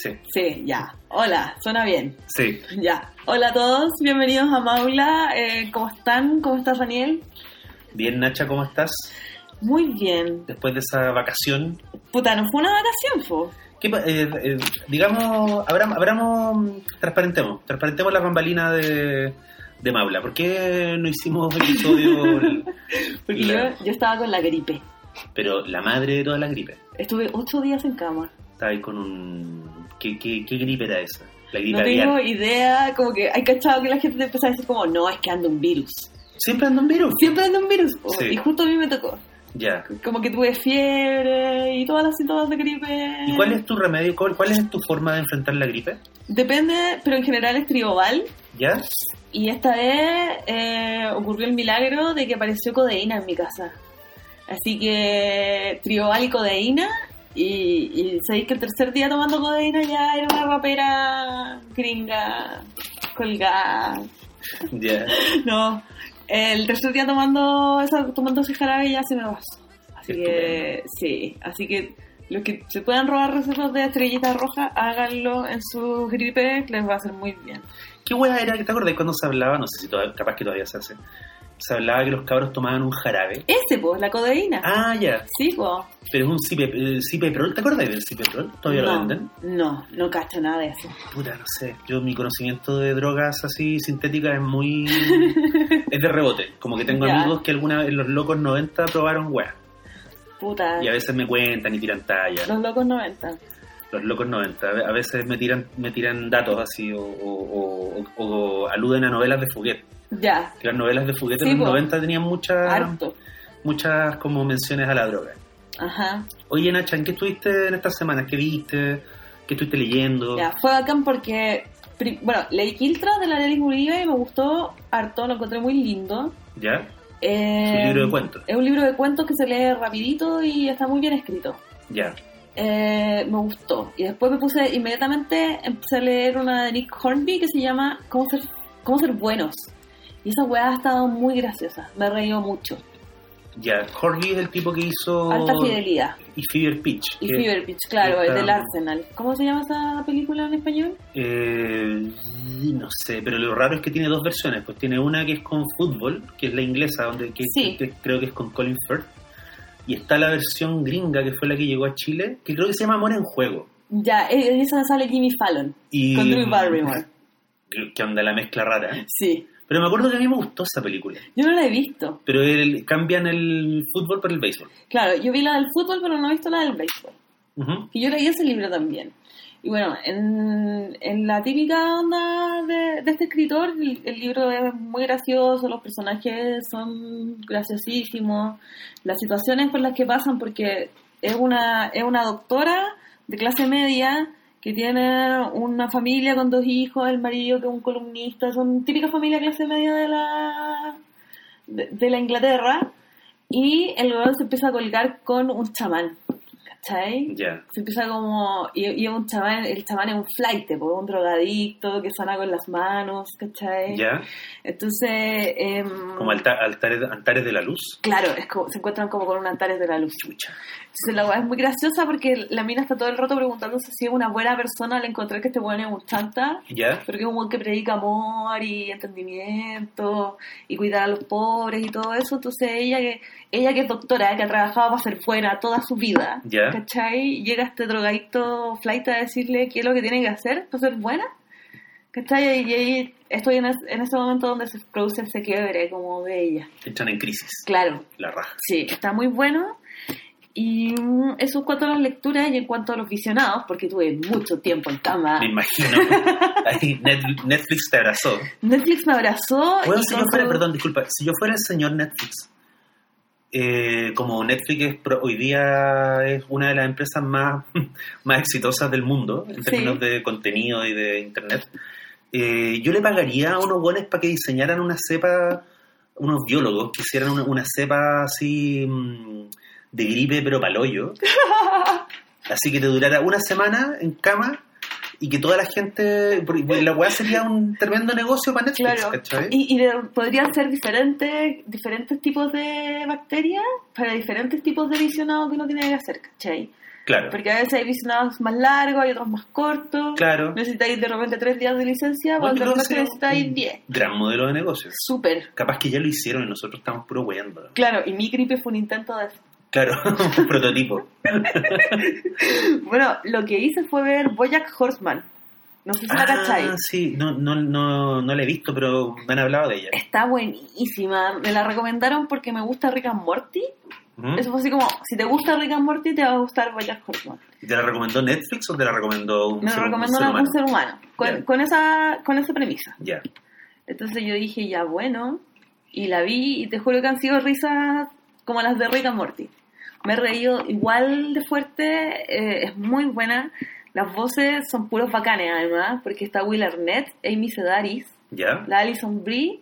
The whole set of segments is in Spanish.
Sí, Sí, ya. Hola, suena bien. sí. Ya. Hola a todos, bienvenidos a Maula. Eh, ¿Cómo están? ¿Cómo estás, Daniel? Bien, Nacha, ¿cómo estás? Muy bien. Después de esa vacación. Puta, no fue una vacación, po. ¿Qué pa- eh, eh, digamos, abram- abramos, transparentemos, transparentemos la bambalina de, de Maula. ¿Por qué no hicimos episodio? el- Porque la- yo, yo estaba con la gripe. Pero la madre de toda la gripe. Estuve ocho días en cama. Estaba ahí con un... ¿Qué, qué, qué gripe era esa? La gripe No tengo idea, como que hay cachado que la gente te empieza a decir como, no, es que anda un virus. ¿Siempre anda un virus? Siempre anda un virus. Sí. Y justo a mí me tocó. Ya. Como que tuve fiebre y todas las síntomas de gripe. ¿Y cuál es tu remedio? ¿Cuál, cuál es tu forma de enfrentar la gripe? Depende, pero en general es trioval. ¿Ya? Y esta vez eh, ocurrió el milagro de que apareció codeína en mi casa. Así que trioval y codeína. Y, y sabéis que el tercer día tomando codeína ya era una rapera gringa, colgada. Ya. No, el tercer día tomando, esa, tomando ese jarabe ya se me pasó. Así que sí, así que los que se puedan robar recetas de estrellitas rojas, háganlo en su gripe, les va a hacer muy bien. ¿Qué hueá era? ¿Te acordás cuando se hablaba? No sé si todavía, capaz que todavía se hace. Se hablaba que los cabros tomaban un jarabe. Ese, pues, la codeína. Ah, ya. Sí, pues. Pero es un cipe, cipeprol. ¿Te acordás del cipeprol? ¿Todavía lo venden? No, no cacho nada de eso. Puta, no sé. Yo, mi conocimiento de drogas así sintéticas es muy. es de rebote. Como que tengo Ya. amigos que alguna vez en los locos 90 probaron weá. Puta. Y a veces me cuentan y tiran talla. Los locos 90. Los locos 90. A ve- A veces me tiran, me tiran datos así o, o- o- o aluden a novelas de Fuguet. Ya, Que las novelas de Fuguet Sí, en los po. 90 tenían muchas muchas como menciones a la droga. Ajá. Oye, Nacha, ¿en qué estuviste en estas semanas? ¿Qué viste? ¿Qué estuviste leyendo? Ya, fue bacán porque, bueno, leí Quiltra de la Nelly Uribe y me gustó harto, lo encontré muy lindo. ¿Ya? Eh, Es un libro de cuentos. Es un libro de cuentos que se lee rapidito y está muy bien escrito. Ya. Eh, me gustó. Y después me puse, inmediatamente empecé a leer una de Nick Hornby que se llama Cómo ser, cómo ser buenos. Y esa weá ha estado muy graciosa. Me he reído mucho. Ya. Horby es el tipo que hizo... Alta fidelidad. Y Fever Pitch. Y Fever Pitch, claro, está- el del Arsenal. ¿Cómo se llama esa película en español? Eh, no sé, pero lo raro es que tiene dos versiones. Pues tiene una que es con fútbol, que es la inglesa, donde que, Sí. que creo que es con Colin Firth. Y está la versión gringa, que fue la que llegó a Chile, que creo que se llama Amor en Juego. Ya, eh, en esa sale Jimmy Fallon. Y, Con Drew Barrymore. Que onda la mezcla rara. Sí. Pero me acuerdo que a mí me gustó esa película. Yo no la he visto. Pero el- cambian el fútbol por el béisbol. Claro, yo vi la del fútbol, pero no he visto la del béisbol. Ujú. Y yo leí ese libro también. Y bueno, en, en la típica onda de, de este escritor, el, libro es muy gracioso, los personajes son graciosísimos, las situaciones por las que pasan, porque es una, es una doctora de clase media que tiene una familia con dos hijos, el marido que es un columnista, son típica familia clase media de la, de, de la Inglaterra, y el gobierno se empieza a colgar con un chamán, ¿cachai? Ya. se empieza como y, y un chamán, el chamán es un flight, un drogadicto que sana con las manos, ¿cachai? Ya. Entonces, em, Como alta- altares, altares de la luz. claro, es como, se encuentran como con un altares de la luz. Chucha. Entonces la weá es muy graciosa porque la mina está todo el rato preguntándose si es una buena persona al encontrar que este weón es un chanta, Ya. pero que es un weón que predica amor y entendimiento y cuidar a los pobres y todo eso. Entonces ella que ella que es doctora, que ha trabajado para ser buena toda su vida, Ya. ¿cachai? Llega este drogadicto flight a decirle qué es lo que tiene que hacer para ser buena. ¿Cachai? Y ahí estoy en, es- en ese momento donde se produce ese quiebre como de ella. Entran en crisis. Claro, La raja. Sí, está muy bueno. Y mm, eso en cuanto a las lecturas y en cuanto a los visionados, porque tuve mucho tiempo en cama. Me imagino. Netflix te abrazó. Netflix me abrazó. Bueno, si yo fuera, perdón, disculpa, si yo fuera el señor Netflix, eh, como Netflix es pro- hoy día es una de las empresas más, más exitosas del mundo en Sí. términos de contenido y de internet, eh, yo le pagaría a unos buenos para que diseñaran una cepa, unos biólogos que hicieran una, una cepa así mm, de gripe pero palollo, así que te durara una semana en cama y que toda la gente, la weá sería un tremendo negocio para Netflix, Claro. ¿cachai? Y, y de- podrían ser diferentes, diferentes tipos de bacterias para diferentes tipos de visionado que uno tiene que hacer, ¿cachai? Claro, Porque a veces hay visionados más largos, hay otros más cortos. claro. Necesitáis de repente tres días de licencia, cuando de repente necesitáis diez. Gran modelo de negocio. Súper. Capaz que ya lo hicieron y nosotros estamos puro weyando. Claro, y mi gripe fue un intento de eso. Claro, un prototipo. Bueno, lo que hice fue ver Bojack Horseman. No sé si la cacháis. Ah, sí, no, no, no, no la he visto, pero me han hablado de ella. Está buenísima. Me la recomendaron porque me gusta Rick and Morty. ¿Mm? Eso fue así como, si te gusta Rick and Morty, te va a gustar Bojack Horseman. ¿Y ¿Te la recomendó Netflix o te la recomendó un Me lo ser, un recomendó ser un humano? ser humano. Con, con esa, con esa premisa. Ya. Entonces yo dije, ya bueno, y la vi y te juro que han sido risas como las de Rick and Morty. Me he reído igual de fuerte, eh, es muy buena. Las voces son puros bacanes además, porque está Will Arnett, Amy Sedaris, ¿Ya? la Alison Brie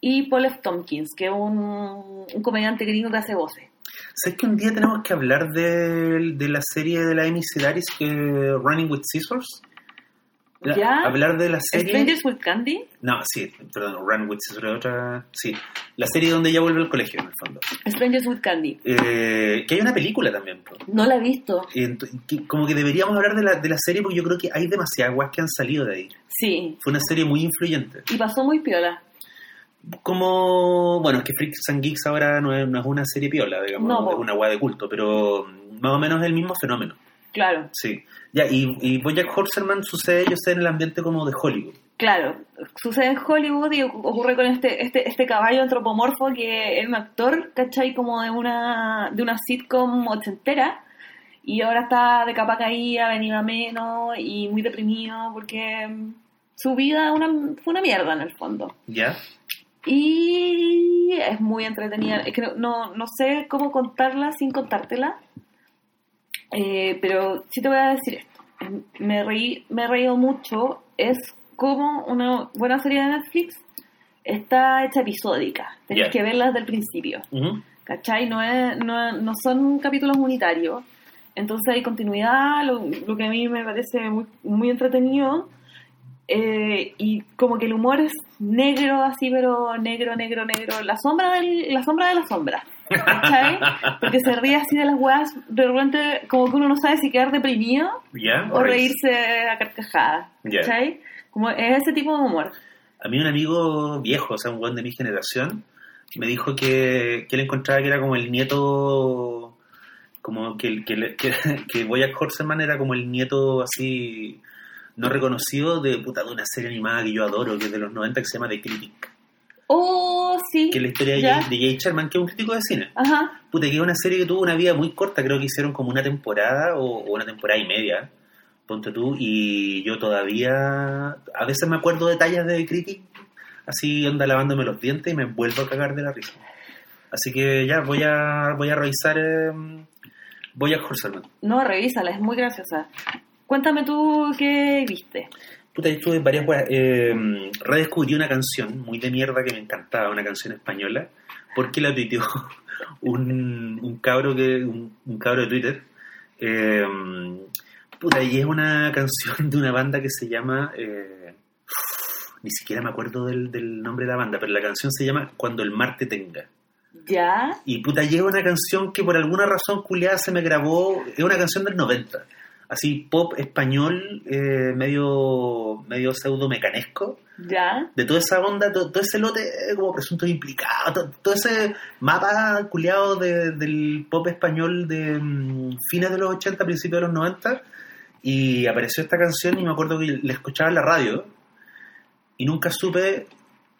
y Paul F. Tompkins, que es un, un comediante gringo que hace voces. ¿Sabes que un día tenemos que hablar de, de la serie de la Amy Sedaris Running with Scissors? ¿Ya? Hablar de la serie... Strangers with Candy, No, sí, perdón, Running with es otra... Sí, la serie donde ella vuelve al colegio, en el fondo. Strangers with Candy. Eh, que hay una película también, po. No la he visto. Ent- que- como que deberíamos hablar de la, de la serie porque yo creo que hay demasiadas guas que han salido de ahí. Sí, Fue una serie muy influyente. y pasó muy piola. Como, bueno, es que Freaks and Geeks ahora no es, no es una serie piola, digamos, No, es una guay de culto, pero más o menos es el mismo fenómeno. Claro. Sí. Ya, y, y Bojack Horseman sucede, yo sé, en el ambiente como de Hollywood. Claro, sucede en Hollywood y ocurre con este, este, este caballo antropomorfo que era un actor, ¿cachai? Como de una, de una sitcom ochentera y ahora está de capa caída, venido a menos y muy deprimido porque mm, su vida una, fue una mierda en el fondo. ¿Ya? Y es muy entretenida. Es que no, no, no sé cómo contarla sin contártela. Eh, pero sí te voy a decir esto. Me, reí, me he reído mucho. Es como una buena serie de Netflix está hecha episódica. Tenés que verla desde el principio. Ujú. ¿Cachai? No, es, no, no son capítulos unitarios. Entonces hay continuidad, lo, lo que a mí me parece muy, muy entretenido. Eh, y como que el humor es negro, así, pero negro, negro, negro. La sombra, del, la sombra de la sombra. ¿Cachai? Porque se ríe así de las weas, de repente, como que uno no sabe si quedar deprimido o reírse a carcajadas. ¿Cachai? Como es ese tipo de humor. A mí un amigo viejo, o sea, un buen de mi generación, me dijo que, que él encontraba que era como el nieto, como que, el- que, que, que Horseman era como el nieto así no reconocido de puta de una serie animada que yo adoro, que es de los 90, que se llama The Critic, Oh, sí. que es la historia de Ya. Jay, de Jay Sherman, que es un crítico de cine. Ajá. Puta, que es una serie que tuvo una vida muy corta, creo que hicieron como una temporada o, o una temporada y media, ponte tú, y yo todavía, a veces me acuerdo detalles de Critic, así anda lavándome los dientes y me vuelvo a cagar de la risa. Así que ya, voy a, voy a revisar, eh, voy a Horseman. No, revísala, es muy graciosa. Cuéntame tú qué viste. Puta, yo estuve en varias weas. Eh, redescubrí una canción muy de mierda que me encantaba, una canción española, porque la tuiteó un, un cabro que un, un cabro de Twitter. Eh, puta, y es una canción de una banda que se llama. eh, ni siquiera me acuerdo del, del nombre de la banda, pero la canción se llama Cuando el mar te tenga. ¿Ya? Y puta, llega una canción que por alguna razón culiada se me grabó. Es una canción del 90. Así, pop español, eh, medio, medio pseudo mecanesco. ¿Ya? De toda esa onda, to- todo, ese lote eh, como presunto implicado, to- todo ese mapa culiado de- del pop español de mm, fines de los 80, principios de los 90. Y apareció esta canción y me acuerdo que la escuchaba en la radio y nunca supe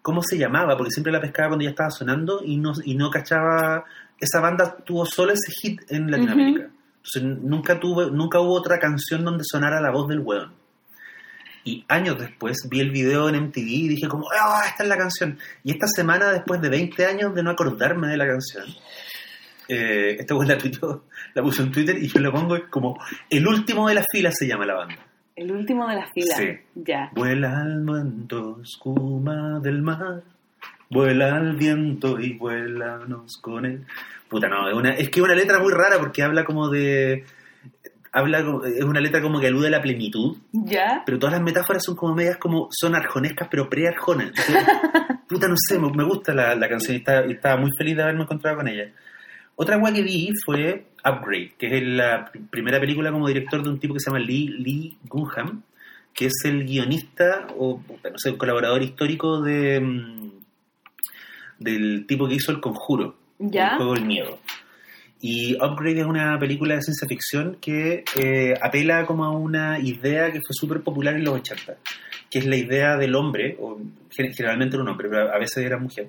cómo se llamaba, porque siempre la pescaba cuando ya estaba sonando y no, y no cachaba. Esa banda tuvo solo ese hit en Latinoamérica. Entonces nunca, tuve, nunca hubo otra canción donde sonara la voz del weón. Y años después vi el video en MTV y dije como, ¡ah, esta es la canción! Y esta semana, después de 20 años de no acordarme de la canción, eh, esta weón la, tuiteó- la puso en Twitter y yo la pongo como, el último de la fila se llama la banda. El último de las filas. Sí. Ya. Vuela al viento, espuma del mar. Vuela al viento y vuélanos con él. Puta, no, es, una, es que es una letra muy rara porque habla como de. Habla, es una letra como que alude a la plenitud, ¿Ya? pero todas las metáforas son como medias como. son arjonescas, pero pre-arjonas. Puta, no sé, me, me gusta la, la canción y estaba, muy feliz de haberme encontrado con ella. Otra weá que vi fue Upgrade, que es la pr- primera película como director de un tipo que se llama Lee, Lee Gunham, que es el guionista o no sé, colaborador histórico de mm, del tipo que hizo El Conjuro, ¿Ya? el juego del miedo. Y Upgrade es una película de ciencia ficción que eh, apela como a una idea que fue súper popular en los 80, que es la idea del hombre, o gen- generalmente era un hombre, pero a veces era mujer,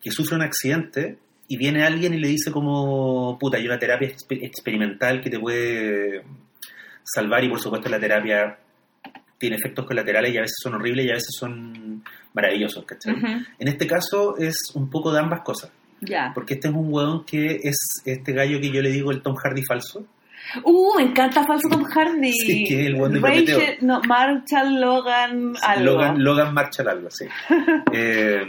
que sufre un accidente y viene alguien y le dice como, puta, hay una terapia exper- experimental que te puede salvar y por supuesto la terapia tiene efectos colaterales y a veces son horribles y a veces son maravillosos, ¿cachai? Ujú. En este caso es un poco de ambas cosas. Ya. Porque este es un hueón que es este gallo que yo le digo el Tom Hardy falso. Uh, me encanta Falso Tom Hardy. Sí, que es el buen de Rachel, Prometeo. no, Marshall Logan, algo. Logan, Logan Marshall algo, sí. eh,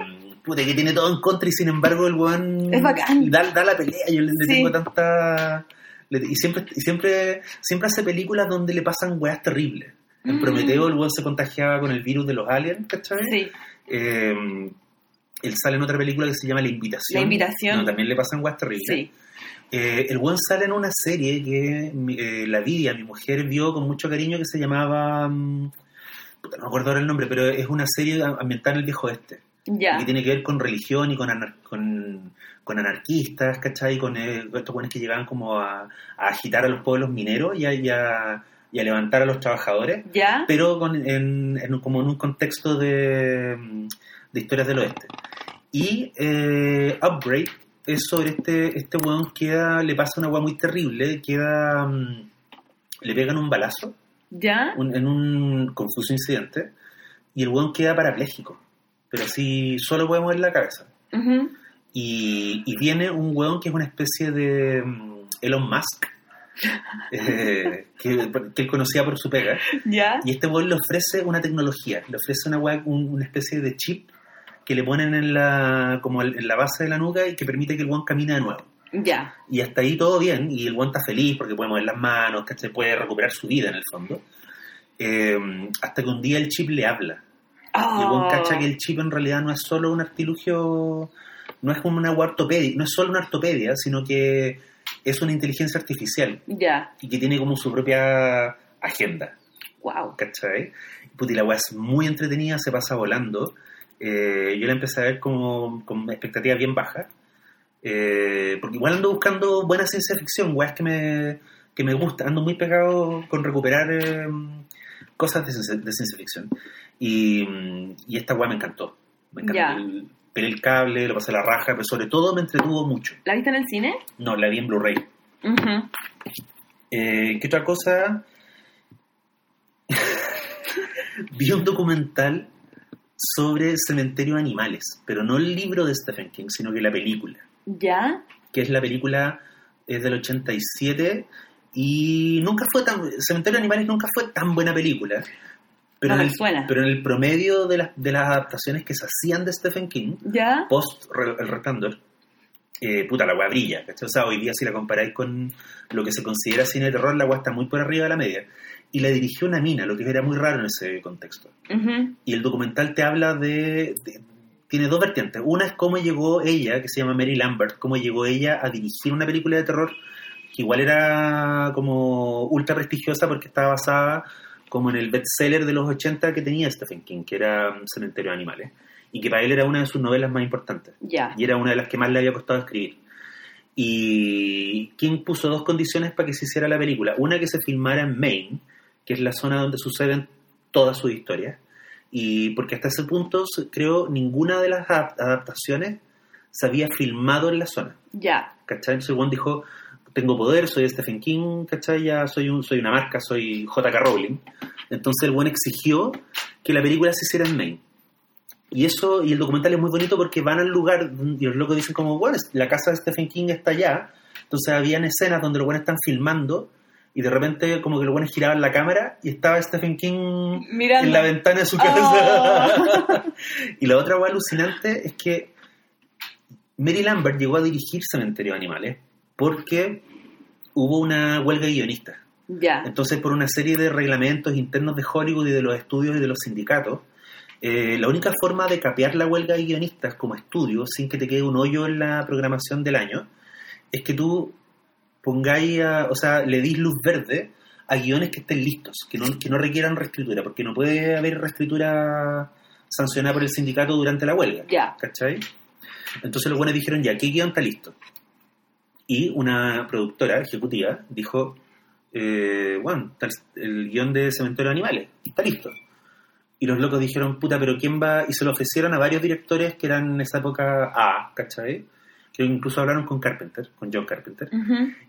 puta, que tiene todo en contra y sin embargo el hueón Es bacán. Da, da la pelea. Yo le, le Sí. tengo tanta... y siempre, y siempre, siempre hace películas donde le pasan weas terribles. En Mm. Prometeo el hueón se contagiaba con el virus de los aliens, ¿cachai? Sí. Eh, él sale en otra película que se llama La Invitación. La Invitación. No, también le pasan weas terribles. Sí. Eh, el buen sale en una serie que eh, la Vidia, mi mujer, vio con mucho cariño que se llamaba. mm, no me acuerdo ahora el nombre, pero es una serie ambientada en el viejo este. Ya. Que tiene que ver con religión y con, anar- con, con anarquistas, ¿cachai? Con eh, estos buenos que llegaban como a, a agitar a los pueblos mineros y a, y a- y a levantar a los trabajadores Ya. pero con, en, en como en un contexto de, mm, de historias del oeste. Y eh, Upgrade es sobre este, este weón que queda- le pasa una weá muy terrible, queda, mm, le pegan un balazo Ya. un- en un confuso incidente y el weón queda parapléjico, pero así solo puede mover la cabeza. Y, y viene un weón que es una especie de mm, Elon Musk, eh, que, que él conocía por su pega. Ya. Y este weón le ofrece una tecnología, le ofrece una, weá- un- una especie de chip que le ponen en la, como en la base de la nuca y que permite que el weón camine de nuevo. Ya. Y hasta ahí todo bien, y el weón está feliz porque puede mover las manos, ¿cachai? puede recuperar su vida en el fondo. Eh, hasta que un día el chip le habla. Y el weón Oh. cacha que el chip en realidad no es solo un artilugio, no es como una ortopedia, no es solo una ortopedia, sino que es una inteligencia artificial Ya. y que tiene como su propia agenda. Wow. ¿cachai? Puta, y la weá es muy entretenida, se pasa volando. Eh, yo la empecé a ver como, con expectativas bien bajas. Eh, porque igual ando buscando buena ciencia ficción, weas que me, que me gusta. Ando muy pegado con recuperar eh, cosas de ciencia, de ciencia ficción. Y, y esta weá me encantó. Me encantó. Ya. El, cable, lo pasé a la raja, pero sobre todo me entretuvo mucho. ¿La viste en el cine? No, la vi en Blu-ray. Eh, ¿Qué otra cosa? Vi un documental sobre cementerio de animales, pero no el libro de Stephen King, sino que la película, Ya. que es la película es del 87 y nunca fue tan Cementerio de animales nunca fue tan buena película. Pero, No en el, suena. pero en el promedio de las, de las adaptaciones que se hacían de Stephen King, Ya. post El Resplandor, eh, puta, la weá brilla. ¿cachai? O sea, hoy día si la comparáis con lo que se considera cine de terror, la weá está muy por arriba de la media. Y la dirigió una mina, lo que era muy raro en ese contexto. Ujú. Y el documental te habla de, de- Tiene dos vertientes. Una es cómo llegó ella, que se llama Mary Lambert, cómo llegó ella a dirigir una película de terror que igual era como ultra prestigiosa porque estaba basada como en el bestseller de los 80 que tenía Stephen King, que era Cementerio de Animales. Y que para él era una de sus novelas más importantes Ya. y era una de las que más le había costado escribir. Y King puso dos condiciones para que se hiciera la película. Una que se filmara en Maine, que es la zona donde suceden todas sus historias. Y porque hasta ese punto, creo, ninguna de las adap- adaptaciones se había filmado en la zona. Ya. ¿Cachai? Entonces Juan dijo, tengo poder, soy Stephen King, ¿cachai? Ya soy, un, soy una marca, soy J.K. Rowling. Entonces el buen exigió que la película se hiciera en Maine. Y eso, y el documental es muy bonito porque van al lugar y los locos dicen como, bueno, la casa de Stephen King está allá. Entonces habían escenas donde los buenos están filmando y de repente como que los buenos giraban la cámara y estaba Stephen King Mirando. en la ventana de su Oh. casa. y la otra hueá alucinante es que Mary Lambert llegó a dirigir Cementerio de Animales porque hubo una huelga de guionistas. Ya. Entonces, por una serie de reglamentos internos de Hollywood y de los estudios y de los sindicatos, eh, la única forma de capear la huelga de guionistas como estudio, sin que te quede un hoyo en la programación del año, es que tú pongáis, a- o sea, le dis luz verde a guiones que estén listos, que no, que no requieran reescritura, porque no puede haber reescritura sancionada por el sindicato durante la huelga. Ya. ¿Cachai? Entonces los buenos dijeron, ya, ¿qué guion está listo? Y una productora ejecutiva dijo, eh, bueno, el guion de Cementerio de Animales, está listo. Y los locos dijeron, puta, pero ¿quién va? Y se lo ofrecieron a varios directores que eran en esa época A, ¿cachai? Que incluso hablaron con Carpenter, con John Carpenter.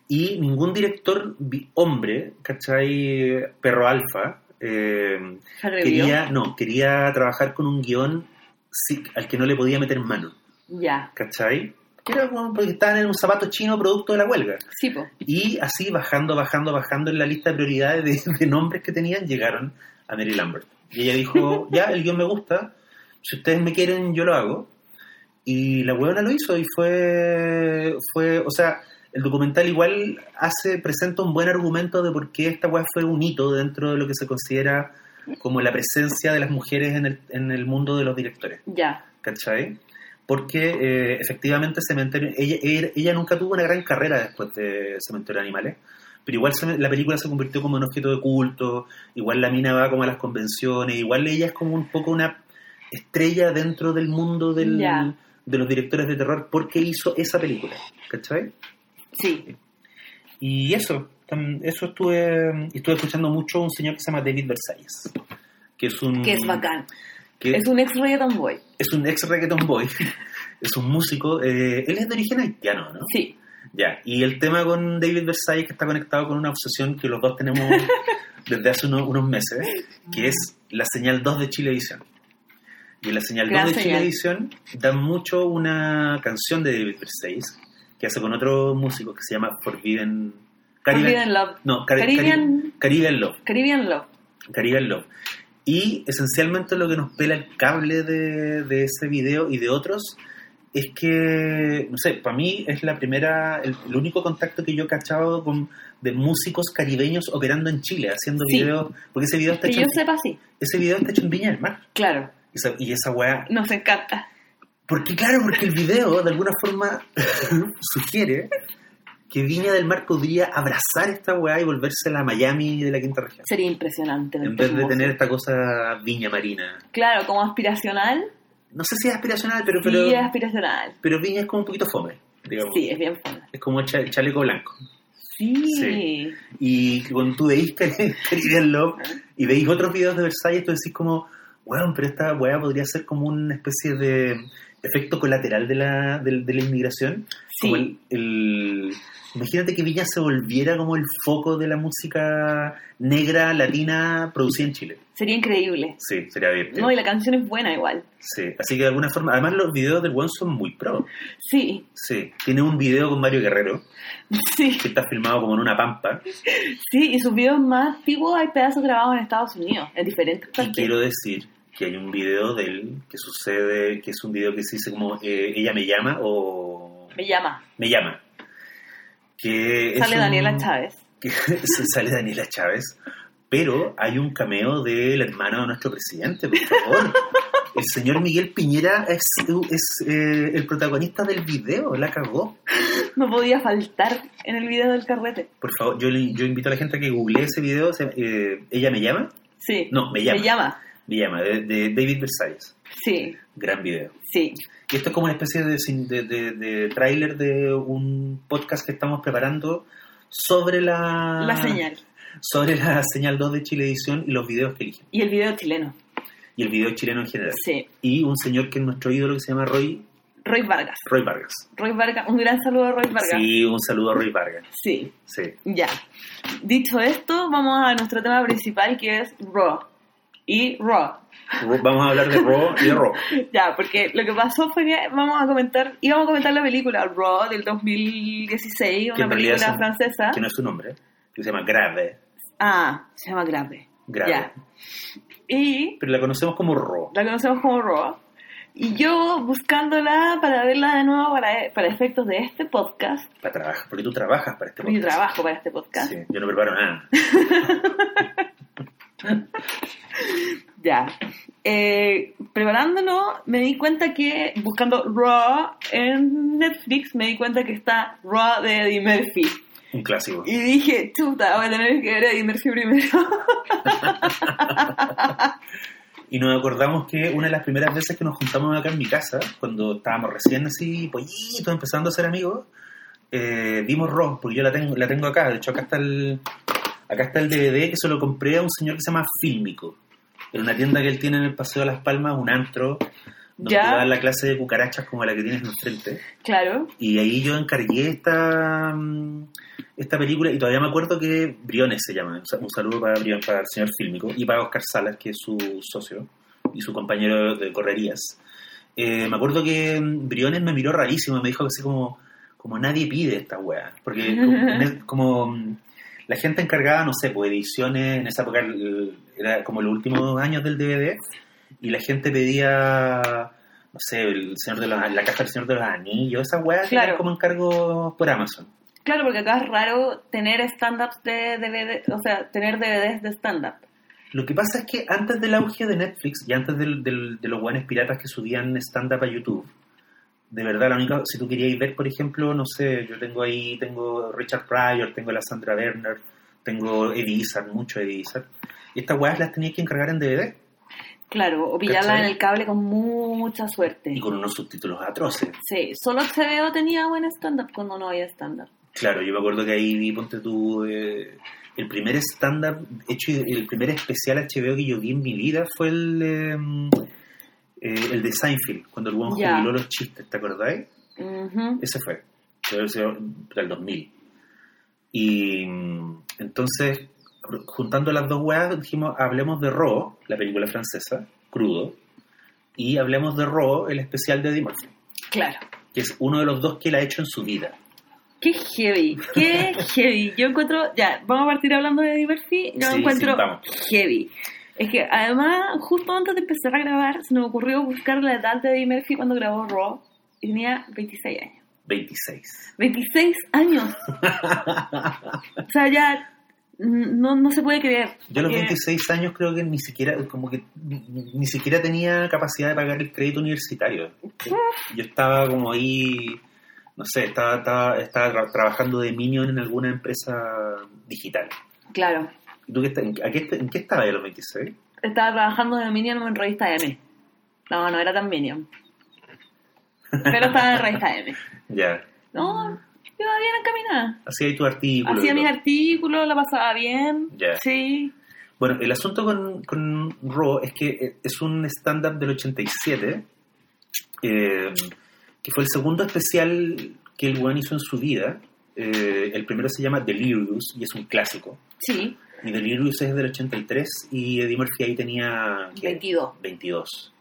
Y ningún director hombre, ¿cachai? Perro alfa, eh, quería, no, quería trabajar con un guion sí, al que no le podía meter mano, Ya. ¿cachai? Que era como porque estaban en un zapato chino producto de la huelga. Sí, po. Y así bajando, bajando, bajando en la lista de prioridades de, de nombres que tenían, llegaron a Mary Lambert. Y ella dijo, ya, el guion me gusta, si ustedes me quieren, yo lo hago. Y la huevona lo hizo y fue, fue, o sea, el documental igual hace, presenta un buen argumento de por qué esta hueá fue un hito dentro de lo que se considera como la presencia de las mujeres en el, en el mundo de los directores. Ya. ¿cachai? Porque eh, efectivamente Cementerio, ella, ella, ella nunca tuvo una gran carrera después de Cementerio de Animales, pero igual se- la película se convirtió como en objeto de culto, igual la mina va como a las convenciones, igual ella es como un poco una estrella dentro del mundo del, Ya. De los directores de terror porque hizo esa película, ¿cachai? Sí. Y eso, eso estuve, estuve escuchando mucho a un señor que se llama David Versalles, que es un... Que es bacán. que- Es un ex reggaeton boy. es un ex reggaeton boy, es un músico, eh, él es de origen haitiano, ¿no? Sí. Ya, y el tema con David Versailles que está conectado con una obsesión que los dos tenemos desde hace unos, unos meses, que es la señal 2 de Chilevisión. Y en la señal Gran 2 de señal. Chilevisión dan mucho una canción de David Versailles que hace con otro músico que se llama Forbidden... Forbidden Love. No, Cari- Caribbean- Cari- Caribbean Love. Caribbean Love. Caribbean Love. Y esencialmente lo que nos pela el cable de, de ese video y de otros es que, no sé, para mí es la primera, el, el único contacto que yo he cachado con, de músicos caribeños operando en Chile, haciendo Sí. videos, porque ese video está Que hecho, yo en, sepa, sí. ese video está hecho en Viña del Mar. Claro. Esa- y esa weá, Nos encanta. porque claro, porque el video de alguna forma sugiere que Viña del Mar podría abrazar esta weá y volverse la Miami de la quinta región. Sería impresionante. En vez de tener esta cosa viña marina. Claro, como aspiracional. No sé si es aspiracional, pero, Sí, pero, es aspiracional. pero Viña es como un poquito fome, digamos. Sí, es bien fun. Es como cha- chaleco blanco. Sí. Sí. Y cuando tú veis Cari- Caribbean Love y veis otros videos de Versalles, tú decís como, weón, pero esta weá podría ser como una especie de efecto colateral de la, de, de la inmigración. Sí. Como el, el- imagínate que Viña se volviera como el foco de la música negra latina producida en Chile. Sería increíble. Sí, sería divertido. No, y la canción es buena igual. Sí, así que de alguna forma, además los videos del One son muy pro. Sí, Sí, tiene un video con Mario Guerrero sí, que está filmado como en una pampa. sí. Y sus videos más antiguos hay pedazos grabados en Estados Unidos, en diferentes Y partes. quiero decir que hay un video de él que sucede, que es un video que se dice como eh, Ella me llama o Me llama. Me llama. Que Sale un- Daniela Chávez. que sale Daniela Chávez, pero hay un cameo del hermano de nuestro presidente, por favor. El señor Miguel Piñera es, es eh, el protagonista del video, la cagó. No podía faltar en el video del carrete. Por favor, yo, yo invito a la gente a que googlee ese video. eh, ¿Ella me llama? Sí. No, me llama. Me llama. Me llama, de, de David Versalles. Sí, Gran video. sí. Y esto es como una especie de, de, de, de tráiler de un podcast que estamos preparando sobre la... La señal. Sobre la señal 2 de Chilevisión y los videos que eligen. Y el video chileno. Y el video chileno en general. Sí. Y un señor que es nuestro ídolo que se llama Roy, Roy Vargas. Roy Vargas. Roy Vargas. Un gran saludo a Roy Vargas. Sí, un saludo a Roy Vargas. Sí. Sí. Ya. Dicho esto, vamos a nuestro tema principal que es Raw. Y Raw. Vamos a hablar de Raw y de Raw. Ya, porque lo que pasó fue que vamos a comentar, íbamos a comentar la película Raw del 2016, Que una película francesa. Que no es su nombre. Que se llama Grave. Ah, se llama Grave. Grave. Ya. Y Pero la conocemos como Raw. la conocemos como Raw. Y yo buscándola para verla de nuevo para, para efectos de este podcast, Para trabajar. Porque tú trabajas para este porque yo podcast. trabajo para este podcast. Sí, yo no preparo nada. Ya. Eh, preparándolo, me di cuenta que, buscando Raw en Netflix, me di cuenta que está Raw de Eddie Murphy. Un clásico. Y dije, chuta, voy a tener que ver a Eddie Murphy primero. Y nos acordamos que una de las primeras veces que nos juntamos acá en mi casa, cuando estábamos recién así, pollitos, empezando a ser amigos, eh, vimos Raw, porque yo la tengo, la tengo acá. De hecho, acá está el acá está el DVD que se lo compré a un señor que se llama Fílmico. En una tienda que él tiene en el Paseo de las Palmas, un antro, donde Ya. te dan la clase de cucarachas como la que tienes enfrente. claro. Y ahí yo encargué esta, mm, esta película y todavía me acuerdo que Briones se llama. Un sa- Un saludo para Briones, para el señor Fílmico y para Oscar Salas, que es su socio y su compañero de correrías. Eh, me acuerdo que mm, Briones me miró rarísimo, me dijo así como, como nadie pide esta weá. Porque como, como, mm, la gente encargada, no sé, pues ediciones, en esa época el- era como los últimos años del DVD y la gente pedía no sé, el señor de los, la caja del Señor de los Anillos, esas weas que eran como encargo por Amazon. Claro, porque acá es raro tener stand-ups de DVD, o sea, tener DVDs de stand-up. Lo que pasa es que antes del auge de Netflix y antes del- del- de los buenos piratas que subían stand-up a YouTube, de verdad, la única, si tú querías ver, por ejemplo, no sé, yo tengo ahí, tengo Richard Pryor, tengo la Sandra Werner, tengo Eddie Izzard, mucho Eddie Izzard, y estas weas las tenías que encargar en DVD Claro, o pillarla en el cable con mucha suerte. y con unos subtítulos atroces. Sí, solo HBO tenía buen stand-up cuando no había stand-up. Claro, yo me acuerdo que ahí vi, ponte tú, eh, el primer stand-up hecho, el primer especial HBO que yo vi en mi vida fue el, eh, eh, el de Seinfeld, cuando el buen Ya. jubiló los chistes, ¿te acordáis? Ujú. Ese fue, ser del 2000. Y mm, entonces, juntando las dos weas, dijimos, hablemos de Raw, la película francesa, crudo, y hablemos de Raw, el especial de Eddie Claro. que es uno de los dos que él ha hecho en su vida. Qué heavy, qué heavy. Yo encuentro, ya, vamos a partir hablando de Eddie Murphy, yo Sí, encuentro sí, heavy. Es que además, justo antes de empezar a grabar, se me ocurrió buscar la edad de Eddie Murphy cuando grabó Raw y tenía 26 años. 26. 26 años. o sea, ya mm, no, no se puede creer. Yo a los Porque- 26 años creo que ni siquiera, como que ni, siquiera tenía capacidad de pagar el crédito universitario. Yo estaba como ahí, no sé, estaba, estaba, estaba tra- trabajando de minion en alguna empresa digital. Claro. ¿Y tú qué, está- en, a qué, ¿En qué estabas a los 26? Estaba trabajando de Minion en revista M. No, no era tan Minion. Pero estaba en revista M. Ya. No, iba bien encaminada. Hacía tu artículo. Hacía mis artículos, la pasaba bien. Ya. Sí. Bueno, el asunto con, con Raw es que eh, es un stand-up del 87, eh, que fue el segundo especial que el one hizo en su vida. Eh, el primero se llama Delirious y es un clásico. Sí. Y Delirious es del 83 y Eddie Murphy ahí tenía... ¿qué? 22. 22.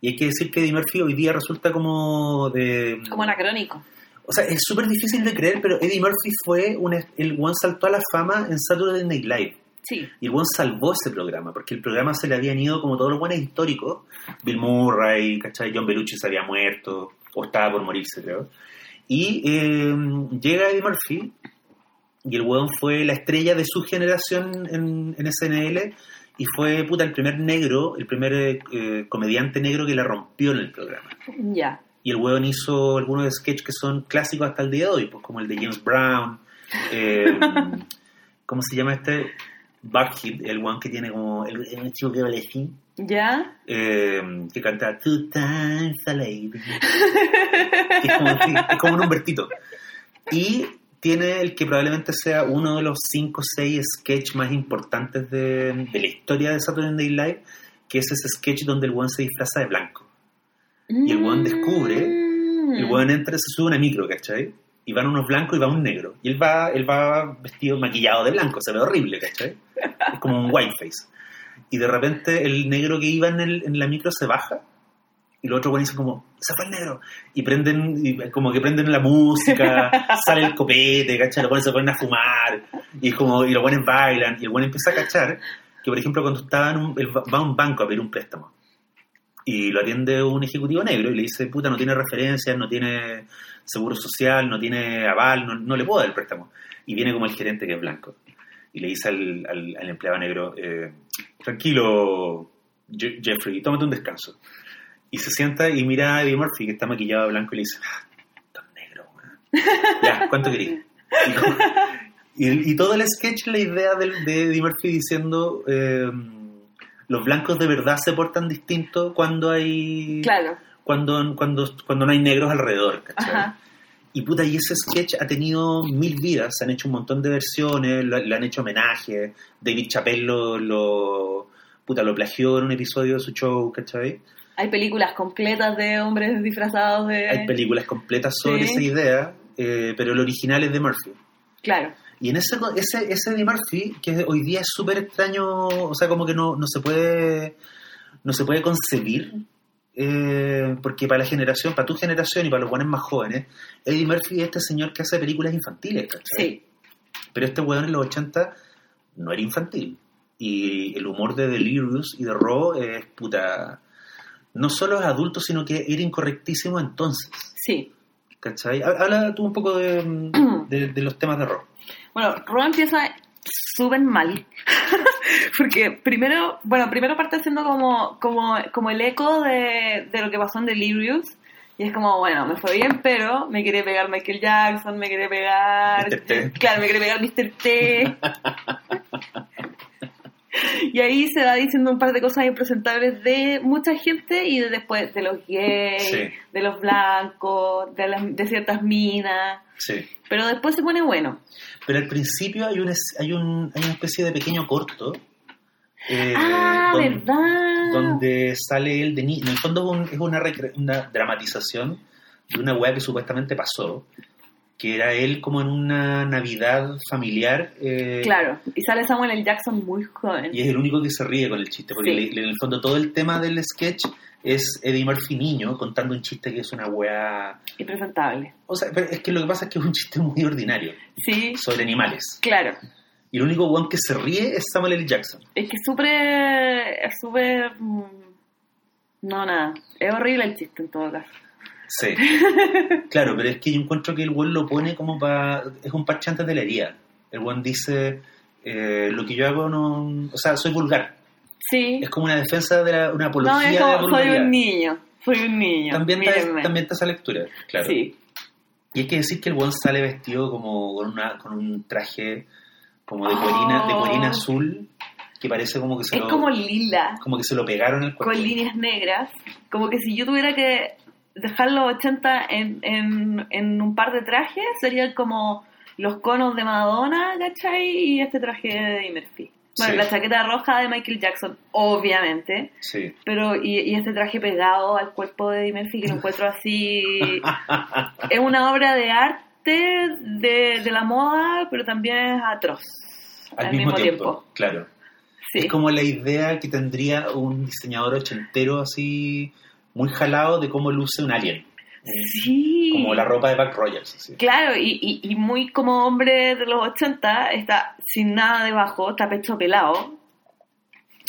Y hay que decir que Eddie Murphy hoy día resulta como de... Como anacrónico. O sea, es súper difícil de creer, pero Eddie Murphy fue un, el one saltó a la fama en Saturday Night Live. Sí. Y el buen salvó ese programa, porque el programa se le habían ido como todos los buenos históricos. Bill Murray, ¿cachai? John Belushi se había muerto, o estaba por morirse, creo. Y eh, llega Eddie Murphy, y el weón fue la estrella de su generación en, en SNL, y fue, puta, el primer negro, el primer eh, comediante negro que la rompió en el programa. Ya. Y el weón hizo algunos sketches que son clásicos hasta el día de hoy, pues como el de James Brown, eh, ¿cómo se llama este? Buckhead, el one que tiene como el, el chico que vale ¿Ya? eh, que canta Two Times a Lady. Es, como, es como un Humbertito. Y tiene el que probablemente sea uno de los 5 o 6 sketches más importantes de, de la historia de Saturday Night Live, que es ese sketch donde el one se disfraza de blanco. Y el weón descubre, Mm. El weón entra, se sube una micro, ¿cachai? Y van unos blancos y va un negro. Y él va, él va vestido, maquillado de blanco, se ve horrible, ¿cachai? Es como un whiteface. Y de repente el negro que iba en, el- en la micro se baja y los otros weones dicen como, se fue el negro. Y prenden, y como que prenden la música, sale el copete, ¿cachai? Los weones se ponen a fumar y, como, y los weones bailan. Y el weón empieza a cachar que, por ejemplo, cuando estaba en un, va a un banco a pedir un préstamo y lo atiende un ejecutivo negro y le dice, puta, no tiene referencias, no tiene seguro social, no tiene aval, no, no le puedo dar el préstamo. Y viene como el gerente que es blanco. Y le dice al, al- al empleado negro, eh, tranquilo, Je- Jeffrey, tómate un descanso. Y se sienta y mira a Eddie Murphy, que está maquillado de blanco, y le dice, ah, tan negro, weón. Ya, ¿cuánto querías? Y, como- y- y todo el sketch, la idea del- de Eddie Murphy diciendo, eh, los blancos de verdad se portan distinto cuando hay... Claro. Cuando, cuando, cuando no hay negros alrededor, ¿cachai? Ajá. Y puta, y ese sketch ha tenido mil vidas, se han hecho un montón de versiones, le han hecho homenaje, David Chappelle lo, lo, puta, lo plagió en un episodio de su show, ¿cachai? Hay películas completas de hombres disfrazados de... Hay películas completas sobre Sí. esa idea, eh, pero el original es de Murphy. Claro. Y en ese, ese, ese de Murphy, que hoy día es súper extraño, o sea, como que no, no se puede no se puede concebir, eh, porque para la generación, para tu generación y para los buenos más jóvenes, Eddie Murphy es este señor que hace películas infantiles, ¿cachai? Sí. Pero este weón en los 80 no era infantil. Y el humor de Delirious y de Raw es puta. No solo es adulto, sino que era incorrectísimo entonces. Sí. ¿Cachai? Ha- Habla tú un poco de, de- de los temas de Raw. Bueno, Ro empieza súper mal. Porque primero, bueno, primero parte siendo como, como, como el eco de, de lo que pasó en Delirious. Y es como, bueno, me fue bien, pero me quiere pegar Michael Jackson, me quiere pegar... Mr. T. Claro, me quiere pegar Mr. T. y ahí se va diciendo un par de cosas impresentables de mucha gente y de después de los gays, Sí. de los blancos, de, las, de ciertas minas. Sí. Pero después se pone bueno. Pero al principio hay, un, hay, un, hay una especie de pequeño corto. eh, ah, don- ¿verdad? donde sale él de niño. En el fondo es, un- es una, una dramatización de una weá que supuestamente pasó, que era él como en una Navidad familiar. eh, Claro, y sale Samuel L. Jackson muy joven. Y es el único que se ríe con el chiste, porque Sí. le- en el fondo todo el tema del sketch es Eddie Murphy niño contando un chiste que es una weá... Y presentable. O sea, pero es que lo que pasa es que es un chiste muy ordinario, Sí, sobre animales. claro. Y el único weón que se ríe es Samuel L. Jackson. Es que es súper... Es súper... mm, No, nada. Es horrible el chiste en todo caso. Sí. claro, pero es que yo encuentro que el weón lo pone como para... Es un parche antes de la herida. El weón dice, eh, lo que yo hago no... O sea, soy vulgar. Sí. Es como una defensa de la, una No, apología es de la como, soy vulgaridad. un niño. Soy un niño. También está, también está esa lectura, claro. Sí. Y hay que decir que el weón sale vestido como con, una, con un traje como de de Oh. cuerina azul, que parece como que se Es lo... como lila, como que se lo pegaron al cuerpo. con líneas negras. Como que si yo tuviera que dejar los 80 en, en, en un par de trajes, serían como los conos de Madonna, ¿cachai? Y este traje de Murphy. Bueno, Sí. la chaqueta roja de Michael Jackson, obviamente. Sí. Pero, y, y este traje pegado al cuerpo de Murphy, que lo encuentro así. es una obra de arte de, de la moda, pero también es atroz. Al, mismo, tiempo, claro. Sí. Es como la idea que tendría un diseñador ochentero así, muy jalado de cómo luce un alien. Sí. Como la ropa de Buck Rogers. así. Claro, y, y, y muy como hombre de los 80, está sin nada debajo, está pecho pelado,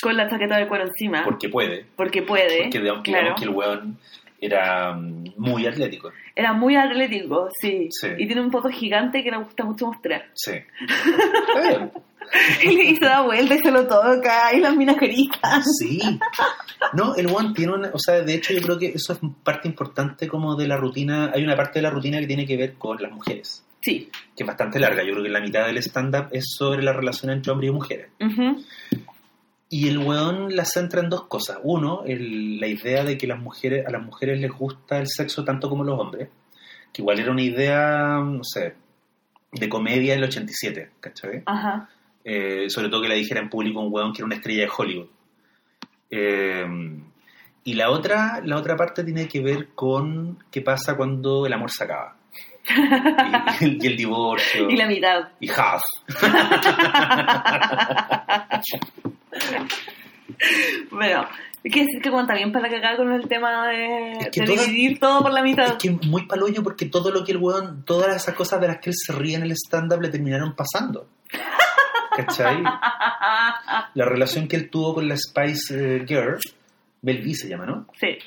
con la chaqueta de cuero encima, Porque puede. porque puede. Porque digamos, claro. digamos que el weón era mm, muy atlético. Era muy atlético, sí. Sí. Y tiene un foto gigante que le gusta mucho mostrar. Sí. Y se da vuelta y se lo toca, y las minas gritan. Sí. No, el One tiene una. O sea, de hecho, yo creo que eso es parte importante como de la rutina. Hay una parte de la rutina que tiene que ver con las mujeres, Sí. que es bastante larga. Yo creo que la mitad del stand-up es sobre la relación entre hombres y mujeres. Y el weón la centra en dos cosas. Uno, el- la idea de que las mujeres, a las mujeres les gusta el sexo tanto como los hombres, que igual era una idea, no sé, de comedia del 87, ¿cachai? Ajá. Eh, sobre todo que la dijera en público un weón que era una estrella de Hollywood. Eh, y la otra, la otra parte tiene que ver con qué pasa cuando el amor se acaba. y, el- y el divorcio. Y la mitad. y half. Bueno, que que cuenta bien para cagar con el tema de, Es que de todas- dividir todo por la mitad. Es que muy palollo porque todo lo que el weón, todas esas cosas de las que él se ríe en el stand-up le terminaron pasando. ¿Cachai? La relación que él tuvo con la Spice Girl, Belle V se llama, ¿no? sí.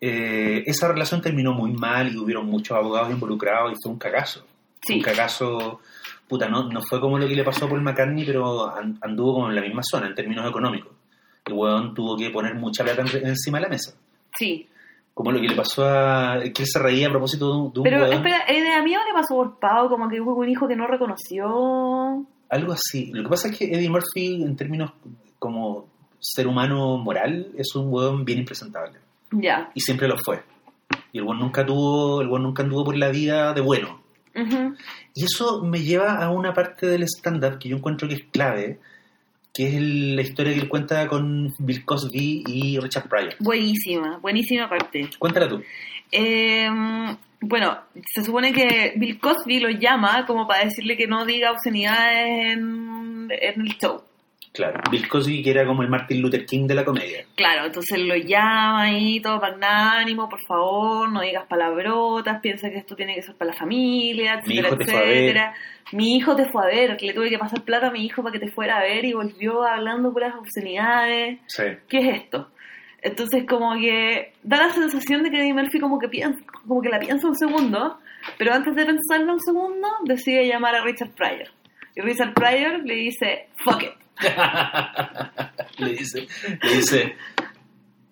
Eh, esa relación terminó muy mal y hubieron muchos abogados involucrados y fue un cagazo. Sí. Un cagazo, puta, no, no fue como lo que le pasó a Paul McCartney, pero an- anduvo como en la misma zona en términos económicos. El weón tuvo que poner mucha plata en- encima de la mesa. Sí. Como lo que le pasó a... que se reía a propósito de un, de un Pero weón. espera, ¿eh, ¿a mí le pasó por Pau? Como que hubo un hijo que no reconoció. Algo así. Lo que pasa es que Eddie Murphy, en términos como ser humano moral, es un weón bien impresentable. Ya. Y siempre lo fue. Y el weón nunca tuvo, el nunca anduvo por la vida de bueno. Y eso me lleva a una parte del stand-up que yo encuentro que es clave, que es el- la historia que él cuenta con Bill Cosby y Richard Pryor. Buenísima, buenísima parte. Cuéntala tú. Eh, bueno, se supone que Bill Cosby lo llama como para decirle que no diga obscenidades en, en el show. Claro. Bill Cosby, que era como el Martin Luther King de la comedia. Claro, entonces lo llama ahí, todo magnánimo, por favor, no digas palabrotas, piensa que esto tiene que ser para la familia, Mi etcétera, hijo etcétera. Mi hijo te fue a ver, que le tuve que pasar plata a mi hijo para que te fuera a ver y volvió hablando puras obscenidades. Sí. ¿Qué es esto? Entonces como que da la sensación de que Eddie Murphy como que piensa, como que la piensa un segundo, pero antes de pensarlo un segundo decide llamar a Richard Pryor. Y Richard Pryor le dice, fuck it. le dice, le dice,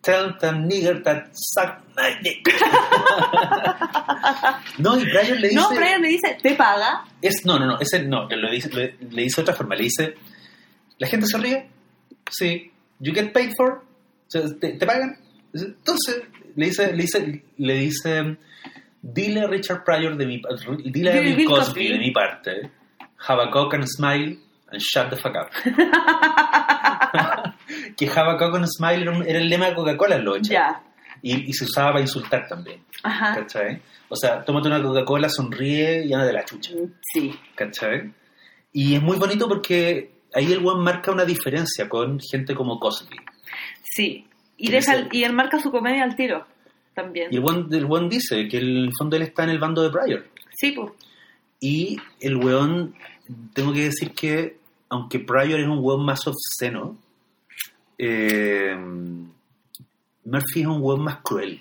tell the nigger that suck my dick. no, y Pryor le dice, No, Pryor le dice, te paga. es, no, no, no, ese no, le dice, le, le dice otra forma, le dice, la gente se ríe, sí, you get paid for, o sea, te, te pagan, entonces le dice, le dice, le dice, dile a Richard Pryor de mi, dile a Bill Cosby de mi parte, have a cock and smile and shut the fuck up. que have a cock and smile era, un- era el lema de Coca-Cola en los 80. Ya. Y, y se usaba para insultar también, Ajá. ¿cachai? O sea, tómate una Coca-Cola, sonríe y anda de la chucha. Sí. ¿cachai? Y es muy bonito porque ahí el one marca una diferencia con gente como Cosby. Sí. Y, deja, sí. y él marca su comedia al tiro también. Y el one, el one dice que en el fondo él está en el bando de Pryor. Sí, pues. Y el weón, tengo que decir que, aunque Pryor es un weón más obsceno, eh, Murphy es un weón más cruel.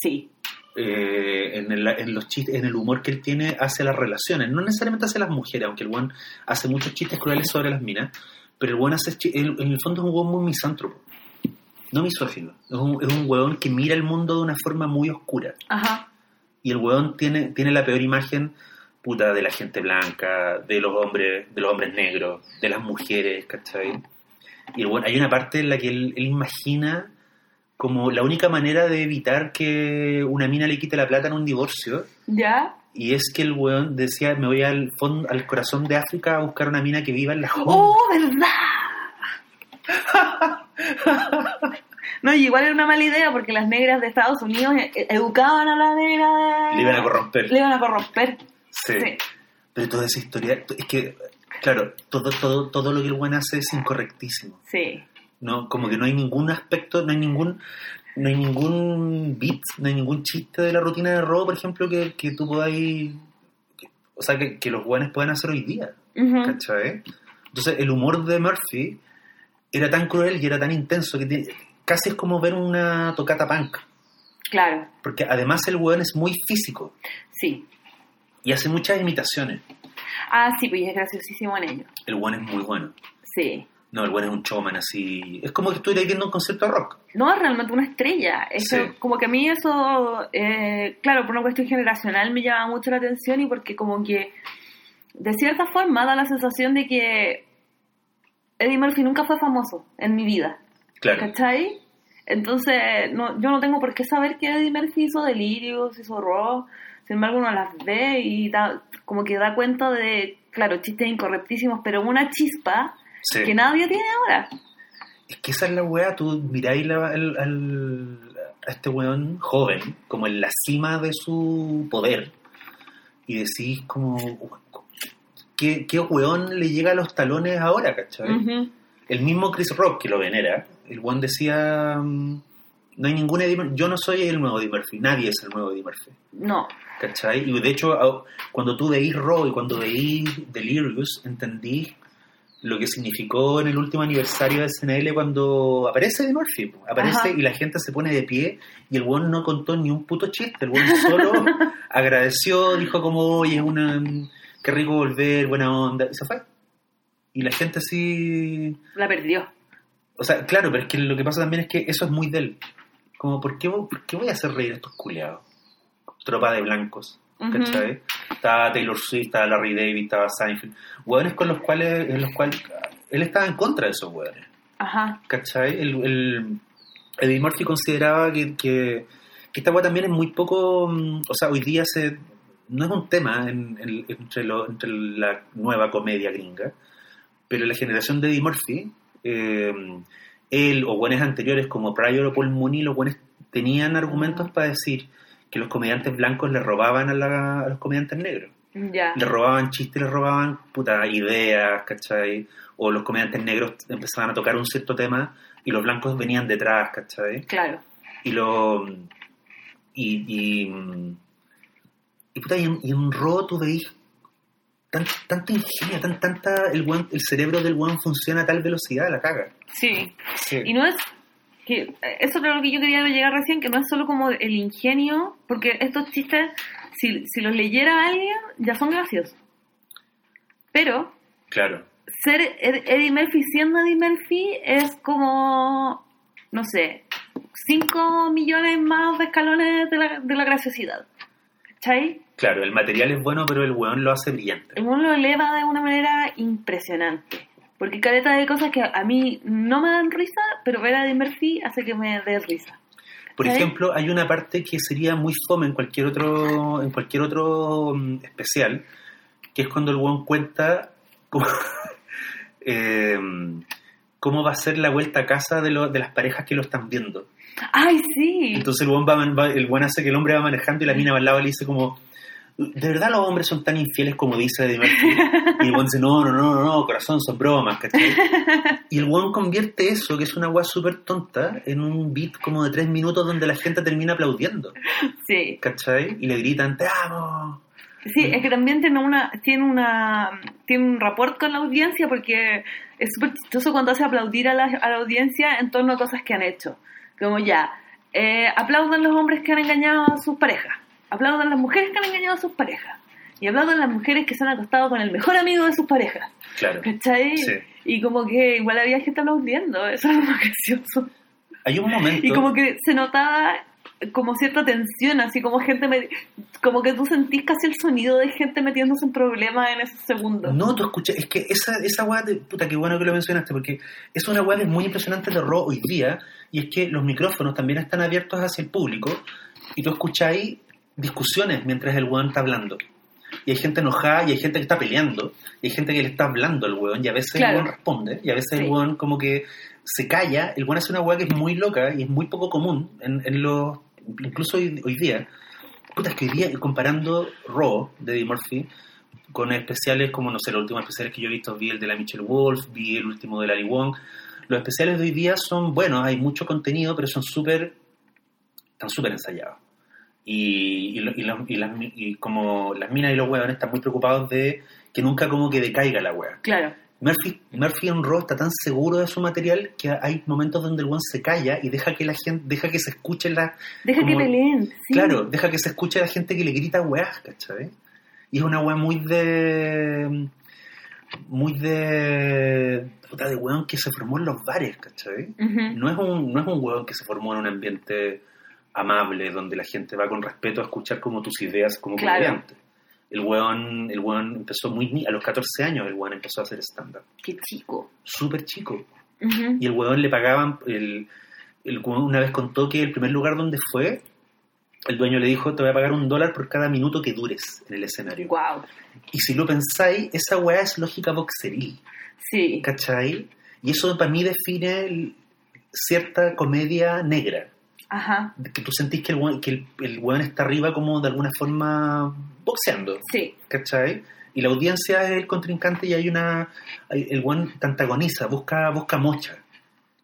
Sí. eh, en, el, en los chistes, en el humor que él tiene hacia las relaciones, no necesariamente hacia las mujeres, aunque el one hace muchos chistes crueles sobre las minas, pero el one hace él- en el fondo es un weón muy misántropo, no misógino, es un, es un weón que mira el mundo de una forma muy oscura Ajá. y el weón tiene, tiene la peor imagen puta de la gente blanca, de los hombres, de los hombres negros, de las mujeres, ¿cachai? Y el weón- hay una parte en la que él, él imagina como la única manera de evitar que una mina le quite la plata en un divorcio ¿Ya? Y es que el weón decía me voy al fondo, al corazón de África a buscar una mina que viva en la jungla. ¡Oh, verdad! No, y igual era una mala idea porque las negras de Estados Unidos eh, educaban a la negra. Le iban a corromper. Le iban a corromper. Sí. Sí. Pero toda esa historia, es que, claro, todo, todo, todo lo que el weón hace es incorrectísimo. Sí. No, como que no hay ningún aspecto, no hay ningún, no hay ningún beat, no hay ningún chiste de la rutina de robo, por ejemplo, que, que tú podáis, que- o sea, que, que los guanes puedan hacer hoy día, Ujú. ¿cachai? Entonces, el humor de Murphy era tan cruel y era tan intenso que tiene- casi es como ver una tocata punk, Claro. porque además el weón es muy físico Sí. y hace muchas imitaciones. Ah, sí, pues es graciosísimo en ello. El weón es muy bueno. Sí. No, el weón es un showman así. Es como que estuvierais viendo un concierto de rock. No, es realmente una estrella. Eso, Sí. Como que a mí eso, eh, claro, por una cuestión generacional me llama mucho la atención y porque como que de cierta forma da la sensación de que Eddie Murphy nunca fue famoso en mi vida. Claro. ¿Cachai? Entonces, no, yo no tengo por qué saber que Eddie Murphy hizo Delirios, hizo Raw. Sin embargo, uno las ve y da, como que da cuenta de, claro, chistes incorrectísimos, pero una chispa Sí. que nadie tiene ahora. Es que esa es la weá, tú miráis la- al, al- a este weón joven, como en la cima de su poder, y decís como, ¿qué, qué weón le llega a los talones ahora, cachai? Ujú. El mismo Chris Rock, que lo venera, el weón decía, mm, no hay ningún Eddie Murphy, yo no soy el nuevo Eddie Murphy, nadie es el nuevo Eddie Murphy. No, ¿Cachai? Y de hecho, cuando tú veís Raw y cuando veís Delirious, entendí lo que significó en el último aniversario de SNL cuando aparece Eddie Murphy. Aparece Ajá. y la gente se pone de pie y el weón no contó ni un puto chiste. El weón solo agradeció, dijo como, oye, es una... Qué rico volver, buena onda. Y se fue. Y la gente así... la perdió. O sea, claro, pero es que lo que pasa también es que eso es muy de él. Como, ¿por qué, vo- por qué voy a hacer reír a estos culiados? Tropa de blancos, ¿cachai? Estaba Taylor Swift, estaba Larry David, estaba Seinfeld. Hueones con los cuales, en los cuales él estaba en contra de esos hueones. Ajá. ¿Cachai? El, el- Eddie Murphy consideraba que, que, que esta weá también es muy poco. mm, O sea, hoy día se, no es un tema en- en- entre, lo- entre la nueva comedia gringa, pero la generación de Eddie Murphy, eh, él o buenos anteriores como Pryor o Paul Mooney, los buenos tenían argumentos para decir que los comediantes blancos le robaban a, la- a los comediantes negros Ya. le robaban chistes, le robaban puta ideas, ¿cachai? O los comediantes negros empezaban a tocar un cierto tema y los blancos venían detrás, ¿cachai? Claro. Y lo. Y. Y, y, puta, y en, y en Raw tú veis tan, tanta ingenio, tan, tanta. El, weón- el cerebro del weón funciona a tal velocidad, la caga. Sí. Sí. Y no es que eso es lo que yo quería llegar recién, que no es solo como el ingenio, porque estos chistes, si, si los leyera alguien, ya son graciosos. Pero Claro. ser Ed- Eddie Murphy siendo Eddie Murphy es como, no sé, 5 millones más de escalones de la, de la graciosidad. ¿Cachai? Claro, el material es bueno, pero el weón lo hace brillante. El mundo lo eleva de una manera impresionante. Porque caleta de cosas que a mí no me dan risa, pero ver a Eddie Murphy hace que me dé risa. Por ¿Sabes? ejemplo, hay una parte que sería muy fome en cualquier otro, en cualquier otro mm, especial, que es cuando el weón cuenta cómo, eh, cómo va a ser la vuelta a casa de, lo- de las parejas que lo están viendo. ¡Ay, sí! Entonces el weón, va, va- el weón hace que el hombre va manejando y la mina va al lado y le dice como, ¿de verdad los hombres son tan infieles como dice Eddie Murphy? Y el weón dice, no, no, no, no, corazón, son bromas, ¿cachai? Y el weón convierte eso, que es una weá súper tonta, en un beat como de tres minutos donde la gente termina aplaudiendo, Sí. ¿cachai? Y le gritan, te amo. Sí, es que también tiene una tiene una tiene un rapport con la audiencia porque es súper chistoso cuando hace aplaudir a la, a la audiencia en torno a cosas que han hecho. Como ya, eh, aplaudan los hombres que han engañado a sus parejas, aplaudan las mujeres que han engañado a sus parejas y aplaudan las mujeres que se han acostado con el mejor amigo de sus parejas. Claro. ¿Cachai? Sí. Y como que igual había gente aplaudiendo, eso es lo más gracioso. Hay un momento... Y como que se notaba como cierta tensión, así como gente, me- como que tú sentís casi el sonido de gente metiéndose en problemas en esos segundos. No, tú escuchas, es que esa, esa weá, de, puta, qué bueno que lo mencionaste, porque es una weá que es muy impresionante de Raw hoy día, y es que los micrófonos también están abiertos hacia el público, y tú escucháis discusiones mientras el weón está hablando. Y hay gente enojada, y hay gente que está peleando, y hay gente que le está hablando al weón, y a veces Claro. el weón responde, y a veces Sí. el weón como que se calla, el weón hace una weá que es muy loca, y es muy poco común, en, en los, incluso hoy, hoy día. Puta, es que hoy día, comparando Raw de Eddie Murphy, con especiales como, no sé, los últimos especiales que yo he visto, vi el de la Michelle Wolf, vi el último de Larry Wong. Los especiales de hoy día son buenos, hay mucho contenido, pero son súper, están súper ensayados. Y, y, lo- y la- y las, y como las minas y los huevones están muy preocupados de que nunca como que decaiga la hueá. Claro, Murphy, Murphy en Raw está tan seguro de su material que hay momentos donde el one se calla y deja que la gente, deja que se escuche la, deja que peleen. sí. Claro, deja que se escuche a la gente que le grita weás, ¿cachai? Y es una weá muy de. muy de. puta de weón que se formó en los bares, ¿cachai? No es un, no es un weón que se formó en un ambiente amable, donde la gente va con respeto a escuchar como tus ideas como Claro. comediante. El weón, el weón empezó muy a los 14 años el weón empezó a hacer stand-up. Qué chico. Súper chico. Y el weón le pagaban, el, el weón una vez contó que el primer lugar donde fue, el dueño le dijo, te voy a pagar un dólar por cada minuto que dures en el escenario. Guau. Y si lo pensáis, esa weá es lógica boxeril, Sí. ¿cachai? Y eso para mí define el- cierta comedia negra. Ajá. Que tú sentís que el weón, que el, el weón está arriba como de alguna forma boxeando, Sí. ¿cachai? Y la audiencia es el contrincante y hay una... el weón te antagoniza, busca, busca mocha.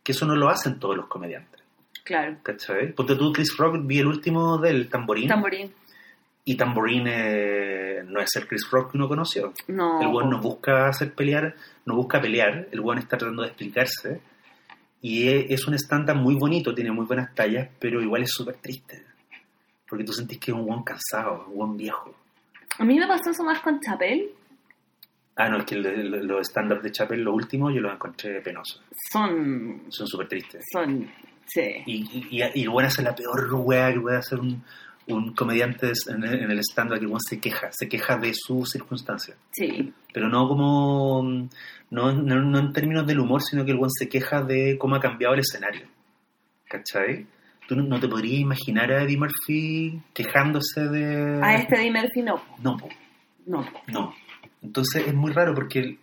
Que eso no lo hacen todos los comediantes. Claro. ¿Cachai? Porque tú, Chris Rock, vi el último del Tamborín. Tamborín. y Tamborín eh, no es el Chris Rock que uno conoció. No. El weón no busca hacer pelear, no busca pelear, el weón está tratando de explicarse. Y es, es un stand-up muy bonito, tiene muy buenas tallas, pero igual es súper triste. Porque tú sentís que es un weón cansado, un weón viejo. A mí me pasó eso más con Chapel. Ah, no, es que los stand-up de Chappelle, los últimos, yo los encontré penosos. Son. Son súper tristes. Son Sí. Y, y, y weón hace la peor weá que puede hacer un, un comediante en el, stand-up, que se queja, se queja de sus circunstancias. Sí. Pero no como, no, no, no en términos del humor, sino que el weón se queja de cómo ha cambiado el escenario. ¿Cachai? Tú no, no te podrías imaginar a Eddie Murphy quejándose de... A este Eddie Murphy no. No, No. no. Entonces es muy raro porque... el-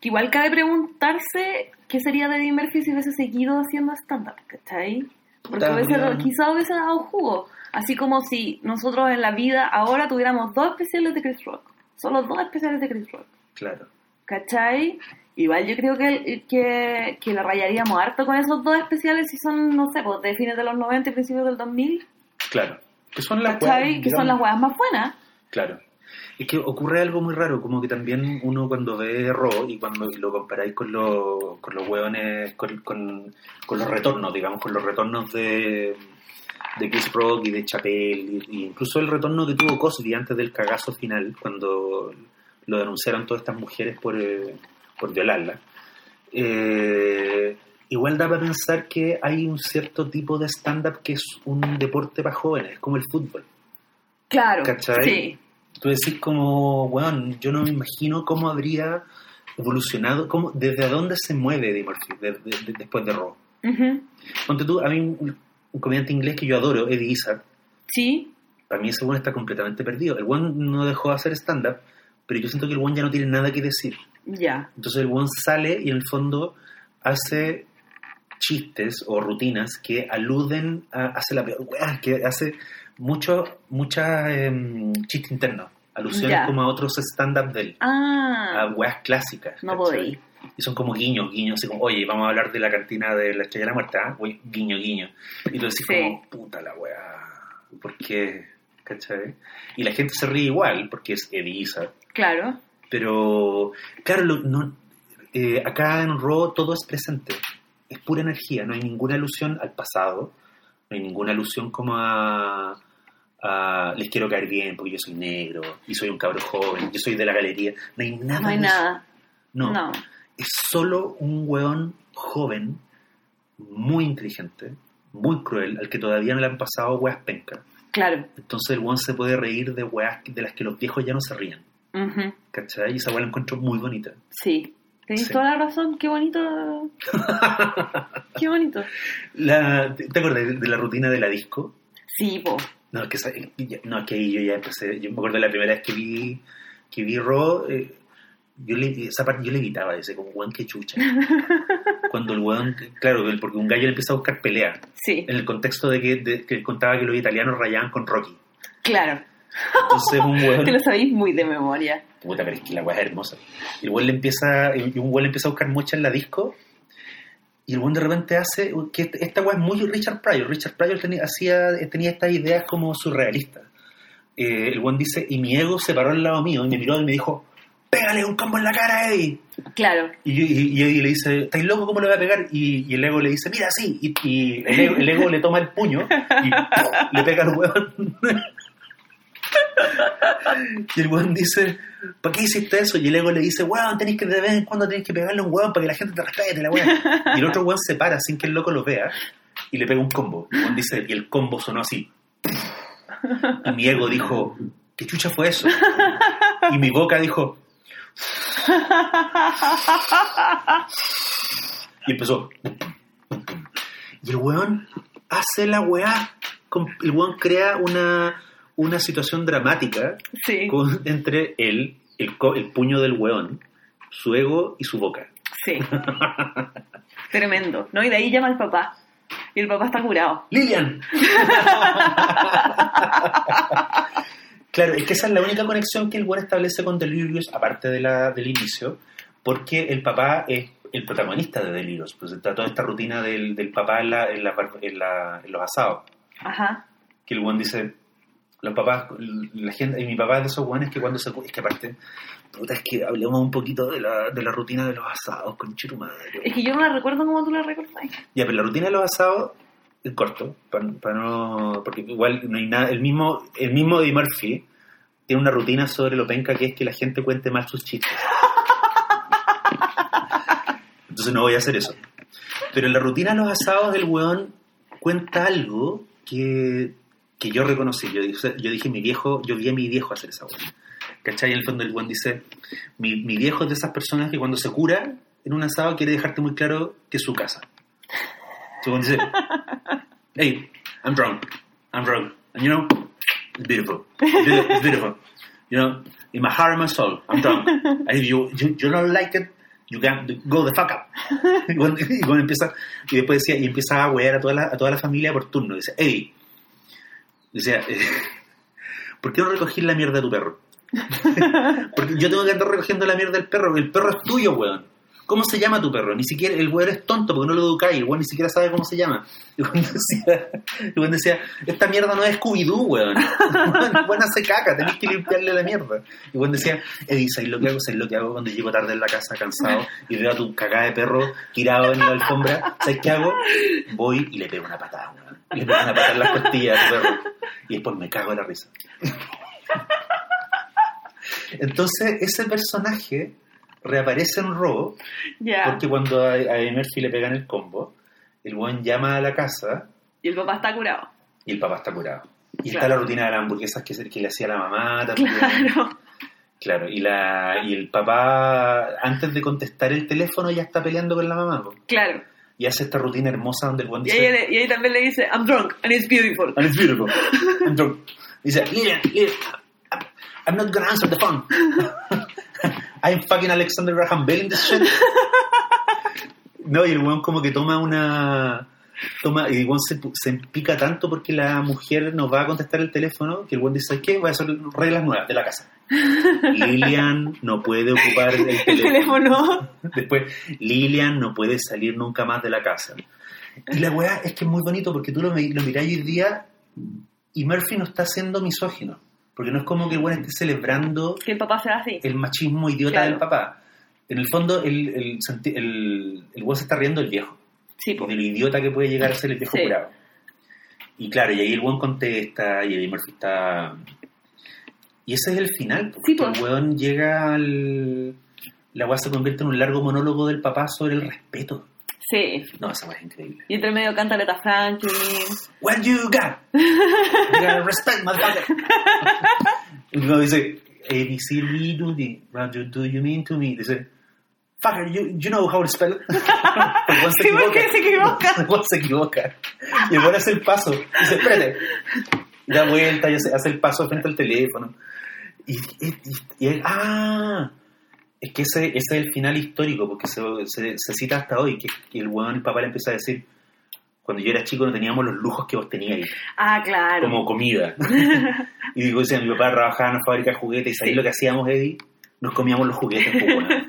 Que igual cabe preguntarse qué sería de Eddie Murphy si hubiese seguido haciendo stand-up, ¿cachai? Porque mira. quizá hubiese dado jugo. Así como si nosotros en la vida ahora tuviéramos dos especiales de Chris Rock. Solo dos especiales de Chris Rock. Claro. ¿Cachai? Igual yo creo que, que, que la rayaríamos harto con esos dos especiales si son, no sé, pues de fines de los 90 y principios del 2000. Claro. Que son las ¿Cachai? Que son las huevas más buenas. Claro. Es que ocurre algo muy raro, como que también uno cuando ve Raw y cuando lo comparáis con, los con los hueones, con, con, con los retornos, digamos, con los retornos de, de Chris Rock y de Chappelle, y, y incluso el retorno que tuvo Cosby antes del cagazo final, cuando lo denunciaron todas estas mujeres por, eh, por violarla. Eh, igual da para pensar que hay un cierto tipo de stand-up que es un deporte para jóvenes, es como el fútbol. Claro. ¿Cachai? Sí. Tú decís como, weón, yo no me imagino cómo habría evolucionado, cómo, desde dónde se mueve Eddie Murphy de- de- de- después de Raw. Ponte tú, a mí un, comediante inglés que yo adoro, Eddie Izzard, Sí. para mí ese weón está completamente perdido. El weón no dejó de hacer stand-up, pero yo siento que el weón ya no tiene nada que decir. Ya. Entonces el weón sale y en el fondo hace chistes o rutinas que aluden a, hace la que hace mucho, muchas em, chistes internos, alusiones Ya. como a otros stand-up de él, a Ah. weas clásicas. No podí. Y son como guiños, guiños, así como, oye, vamos a hablar de la cantina de la estrella de la muerte, ¿ah? Oye, guiño, guiño. Y tú decís Sí. como, puta la weá, ¿por qué? ¿Cachai? Y la gente se ríe igual, porque es Izzard. Claro. Pero, claro, no, eh, acá en Raw todo es presente. Es pura energía, no hay ninguna alusión al pasado, no hay ninguna alusión como a, les quiero caer bien porque yo soy negro y soy un cabro joven, yo soy de la galería. No hay nada. No hay nada. No, No. es solo un weón joven, muy inteligente, muy cruel, al que todavía no le han pasado weas pencas. Claro. Entonces el weón se puede reír de weas de las que los viejos ya no se ríen. Ujú. ¿Cachai? Y esa wea la encuentro muy bonita. Sí. Tienes Sí. toda la razón. Qué bonito. Qué bonito. La, ¿Te te acuerdas de, de la rutina de la disco? Sí, po. No, es que, no, es que ahí yo ya empecé. Yo me acuerdo de la primera vez que vi, que vi Raw, eh, yo le, esa parte yo le gritaba, ese como weón que chucha. Cuando el weón, claro, porque un gallo le empieza a buscar pelea. Sí. En el contexto de que, de- que contaba que los italianos rayaban con Rocky. Claro. Entonces un weón. Que lo sabéis muy de memoria. Puta, pero es que la weá es hermosa. Y el weón le empieza, y un weón le empieza a buscar mocha en la disco. Y el weón de repente hace que este- esta weá es muy Richard Pryor. Richard Pryor tenía, hacía, tenía estas ideas como surrealistas. Eh, el weón dice, y mi ego se paró al lado mío y me miró y me dijo, pégale un combo en la cara, Eddie. Claro. Y, y, y Eddie le dice, ¿estáis loco? ¿Cómo le voy a pegar? Y, y el ego le dice, mira, sí. Y, y el, ego, el ego le toma el puño y ¡pum! le pega al weón. Y el weón dice, ¿para qué hiciste eso? Y el ego le dice, weón, tenéis que de vez en cuando tenéis que pegarle un weón para que la gente te respete, la weón. Y el otro weón se para sin que el loco lo vea y le pega un combo. El weón dice, y el combo sonó así. Y mi ego dijo, ¿qué chucha fue eso? Y mi boca dijo, Y empezó. Y el weón hace la weá. El weón crea una, una situación dramática Sí. con- entre él, el, el puño del weón, su ego y su boca. Sí. Tremendo. ¿No? Y de ahí llama al papá. Y el papá está curado. ¡Lilian! claro, es que esa es la única conexión que el weón establece con Delirious, aparte de la, del inicio, porque el papá es el protagonista de Delirious. Pues está toda esta rutina del, del papá en, la, en, la en la- en los asados. Ajá. que el weón dice, los papás, la gente, y mi papá es de esos weones que cuando se... Es que aparte, puta, es que hablemos un poquito de la, de la rutina de los asados, con madre. Es que yo no la recuerdo como tú la recuerdas. Ya, pero la rutina de los asados es corto, para no... Porque igual no hay nada... El mismo, el mismo Eddie Murphy tiene una rutina sobre lo penca que es que la gente cuente mal sus chistes. Entonces no voy a hacer eso. Pero en la rutina de los asados el weón cuenta algo que, que yo reconocí. Yo, dije- yo dije, mi viejo, yo vi a mi viejo hacer esa hueá. ¿Cachai? En el fondo el buen dice, mi, mi viejo es de esas personas que cuando se cura en un asado quiere dejarte muy claro que es su casa. When dice, hey, I'm drunk, I'm drunk, and you know, it's beautiful, it's beautiful. You know, in my heart and my soul, I'm drunk. And if you, you, you don't like it, you can go the fuck up. Y cuando, y cuando empieza, y después decía, y empieza a wear a toda la, a toda la familia por turno. Dice, hey, decía, eh, ¿por qué no recogí la mierda de tu perro? Porque yo tengo que andar recogiendo la mierda del perro, el perro es tuyo, weón. ¿Cómo se llama tu perro? Ni siquiera, el weón es tonto porque no lo educáis, el weón ni siquiera sabe cómo se llama. Y el weón decía, esta mierda no es Scooby-Doo, weón. El weón hace caca, tenés que limpiarle la mierda. Y el weón decía, Eddie, ¿sabes lo que hago? ¿Sabes lo que hago cuando llego tarde en la casa cansado y veo a tu cagada de perro tirado en la alfombra? ¿Sabes qué hago? Voy y le pego una patada, weón. Y le pego una patada en las costillas a tu perro. Y después me cago de la risa. Entonces, ese personaje reaparece en Raw Ya. porque cuando a, a Murphy le pegan el combo, el buen llama a la casa Y el papá está curado. y el papá está curado. Y está Claro. la rutina de las hamburguesas que, que le hacía la mamá también. Claro. Claro, y, la, y el papá, antes de contestar el teléfono, ya está peleando con la mamá. po. Claro. Y hace esta rutina hermosa donde el buen Y dice... ahí, le- y ahí también le dice, I'm drunk and it's beautiful. And it's beautiful. I'm drunk. Dice, Lilian, Lilian, I'm, I'm not gonna answer the phone. I'm fucking Alexander Graham Bell in this shit. No, y el weón como que toma una... Toma, y el weón se, se pica tanto porque la mujer no va a contestar el teléfono que el weón dice, ¿qué? Voy a hacer reglas nuevas de la casa. Lilian no puede ocupar el El teléfono. Después, Lilian no puede salir nunca más de la casa. Y la weá es que es muy bonito porque tú lo, lo mirás hoy día y Murphy no está siendo misógino. Porque no es como que el weón esté celebrando Que el papá sea así. el machismo idiota Claro. del papá. En el fondo, el, el, el, el weón se está riendo del viejo. Sí, po. De lo idiota que puede llegar a ser el viejo Sí. curado. Y claro, y ahí el weón contesta y Eddie Murphy está... Y ese es el final. Porque Sí, po. el weón llega al... La weá se convierte en un largo monólogo del papá sobre el respeto. Sí. No, esa weá es increíble. Y entre medio canta Leta Franklin. What you got? You gotta respect, motherfucker. y luego dice, A, B, C, D, do, D. What do, you mean to me? Dice, fucker, you, you know how to spell se Sí, porque equivoca. se equivoca. Weón se equivoca. Y weón hace el paso. Dice, espérate. Da vuelta y hace, hace el paso frente al teléfono. Y, y, y- y él, ah, es que ese, ese es el final histórico, porque se, se, se cita hasta hoy, que, que el weón, el papá le empieza a decir, cuando yo era chico no teníamos los lujos que vos teníais, Ah, claro. como comida. y digo, decía, mi papá trabajaba en una fábrica de juguetes, y ¿sabes Sí. lo que hacíamos, Eddie? Nos comíamos los juguetes, pues, weón.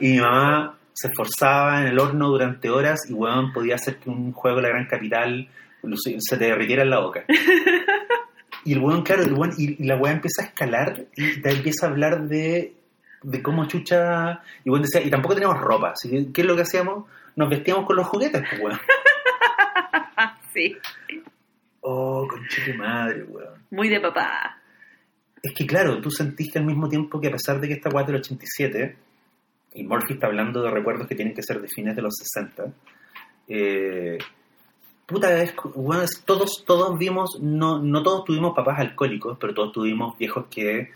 Y mi mamá se esforzaba en el horno durante horas y, weón, podía hacer que un juego de la gran capital se te derritiera en la boca. Y el weón, claro, el weón, y, la weá empieza a escalar y te empieza a hablar de, de cómo chucha. Y weón decía, y tampoco teníamos ropa, así que, ¿qué es lo que hacíamos? Nos vestíamos con los juguetes, pues weón. sí. Oh, concha de madre, weón. Muy de papá. Es que claro, tú sentiste al mismo tiempo que a pesar de que esta es del 87, y Murphy está hablando de recuerdos que tienen que ser de fines de los 60, eh, puta, es, es- todos, todos vimos, no, no todos tuvimos papás alcohólicos, pero todos tuvimos viejos que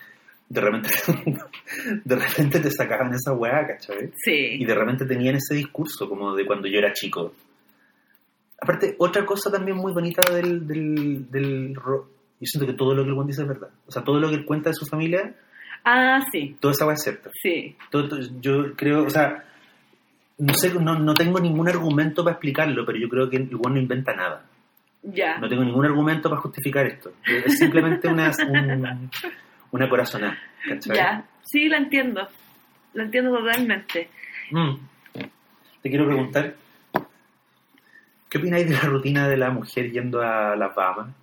de repente, de repente te sacaban esa weá, ¿cachai? Sí. Y de repente tenían ese discurso como de cuando yo era chico. Aparte, otra cosa también muy bonita del, del, yo siento que todo lo que el Juan dice es verdad. O sea, todo lo que él cuenta de su familia, Ah, sí. toda esa weá es cierta. Sí. Todo- todo- yo creo, o sea, no sé, no, no tengo ningún argumento para explicarlo, pero yo creo que el Juan no inventa nada. Ya. No tengo ningún argumento para justificar esto. Es simplemente una, un- una corazonada. ¿cachai? Ya. Sí, la entiendo. La entiendo totalmente. Mm. Te quiero preguntar, ¿qué opináis de la rutina de la mujer yendo a las Bahamas?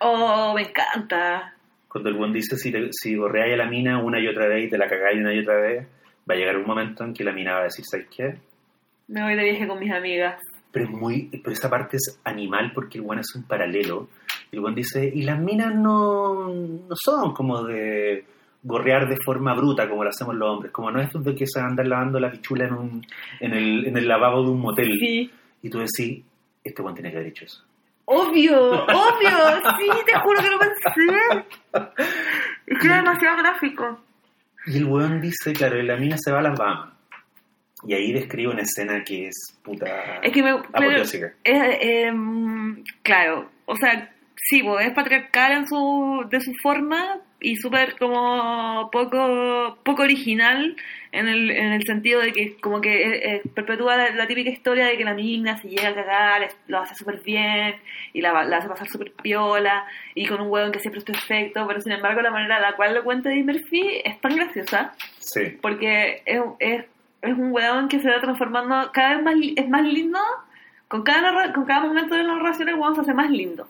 Oh, me encanta. Cuando el buen dice, si, te- si gorreáis a la mina una y otra vez y te la cagáis una y otra vez, va a llegar un momento en que la mina va a decir, ¿sabes qué? Me voy de viaje con mis amigas. Pero, es muy, pero esa parte es animal porque el buen es un paralelo. El buen dice, y las minas no, no son como de gorrear de forma bruta como lo hacemos los hombres, como no es de que se andan lavando la pichula en, un, en, el, en el lavabo de un motel. Sí. Y tú decís, Este weón tiene que haber hecho eso. Obvio, obvio, sí, te juro que lo pensé. Es que era demasiado gráfico. Y el weón dice, claro, y la mina se va a las Bahamas. Y ahí describe una escena que es puta Es que me. Claro, eh, em, claro, o sea, sí, pues, es patriarcal en su, de su forma y súper como poco, poco original en el, en el sentido de que como que eh, eh, perpetúa la, la típica historia de que la mina si llega a cagar lo hace súper bien y la, la hace pasar súper piola y con un hueón que siempre es perfecto, pero sin embargo la manera en la cual lo cuenta Eddie Murphy es tan graciosa Sí, porque es, es, es un weón que se va transformando cada vez más es más lindo con cada con cada momento de la narración el weón se hace más lindo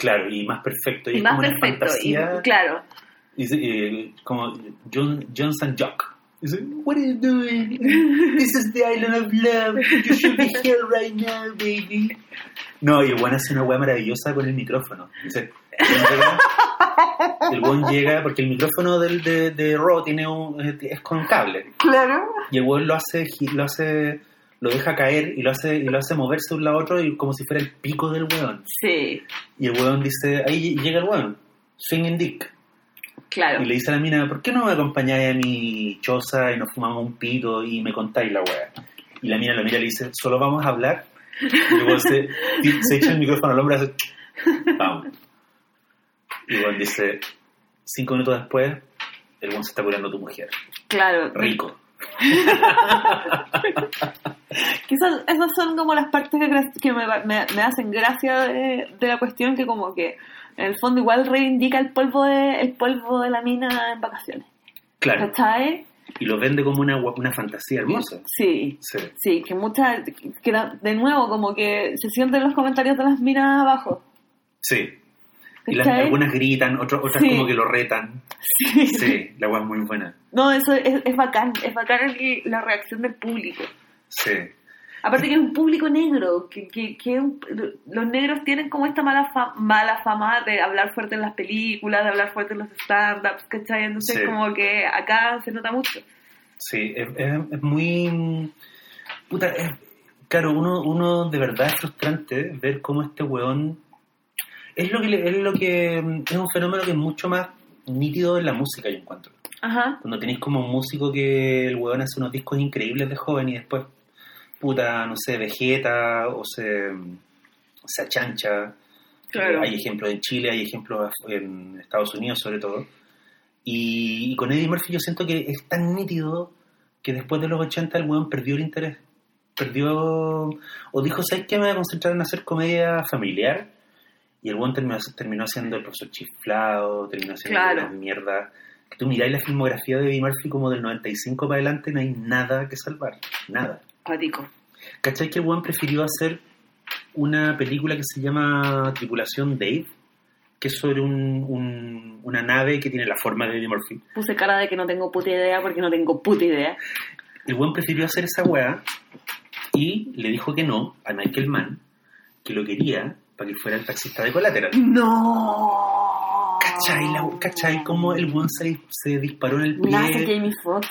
claro, y más perfecto. Y, y, más como una perfecto y fantasía. claro Y dice, eh, como John, Johnson Jock. Dice, What are you doing? This is the island of love. You should be here right now, baby. No, y el weón hace una weá maravillosa con el micrófono. Dice, el weón llega- porque el micrófono del, de, de Raw tiene un, es con cable. claro Y el weón lo hace, lo hace, lo deja caer y lo hace, y lo hace moverse de un lado a otro y como si fuera el pico del weón. sí Y el weón dice, ahí llega el weón, swinging dick. claro Y le dice a la mina, ¿por qué no me acompañáis a mi choza y nos fumamos un pito y me contáis la weá? Y la mina la mira y le dice, ¿solo vamos a hablar? Y luego se, se echa el micrófono al hombro y hace, vamos. Y luego dice, cinco minutos después, el buen se está curando a tu mujer. claro Rico. Quizás esas son como las partes que, me, me- me hacen gracia de, de la cuestión que como que en el fondo igual reivindica el polvo de, el polvo de la mina en vacaciones. Claro. ¿Cachai? Y lo vende como una, una fantasía hermosa. Sí. Sí. Sí, que muchas, que de nuevo como que se sienten los comentarios de las minas abajo. Sí. Y algunas gritan, otras, otras Sí. como que lo retan. Sí. Sí, la weá es muy buena. No, eso es, es bacán, es bacán la reacción del público. Sí. Aparte que es un público negro, que, que, que un- los negros tienen como esta mala, fa- mala fama de hablar fuerte en las películas, de hablar fuerte en los stand-ups, ¿cachai? Entonces Sí. como que acá se nota mucho. Sí, es, es- es muy... Puta, es- claro, uno, uno de verdad es frustrante ver cómo este weón... Es lo que es lo que es un fenómeno que es mucho más nítido en la música, yo encuentro. Ajá. Cuando tenéis como un músico que el weón hace unos discos increíbles de joven y después, puta, no sé, vegeta o se, se achancha. Claro. Eh, hay ejemplos en Chile, hay ejemplos en Estados Unidos sobre todo. Y, y con Eddie Murphy yo siento que es tan nítido que después de los 80 el weón perdió el interés. Perdió... O dijo, ¿sabes qué? Me voy a concentrar en hacer comedia familiar. Y el weón terminó, terminó siendo el profesor chiflado, terminó siendo Claro. una mierda. Que tú miráis la filmografía de Eddie Murphy como del 95 para adelante, no hay nada que salvar. Nada. Cuático. ¿Cachai que weón prefirió hacer una película que se llama Tripulación Dave? Que es sobre un, un- una nave que tiene la forma de Eddie Murphy. Puse cara de que no tengo puta idea porque no tengo puta idea. El weón prefirió hacer esa weá y le dijo que no a Michael Mann, que lo quería para que fuera el taxista de Collateral. No. ¿Cachai? La, ¿Cachai? Cómo el weón se, se disparó en el pie? Nace Jamie Foxx.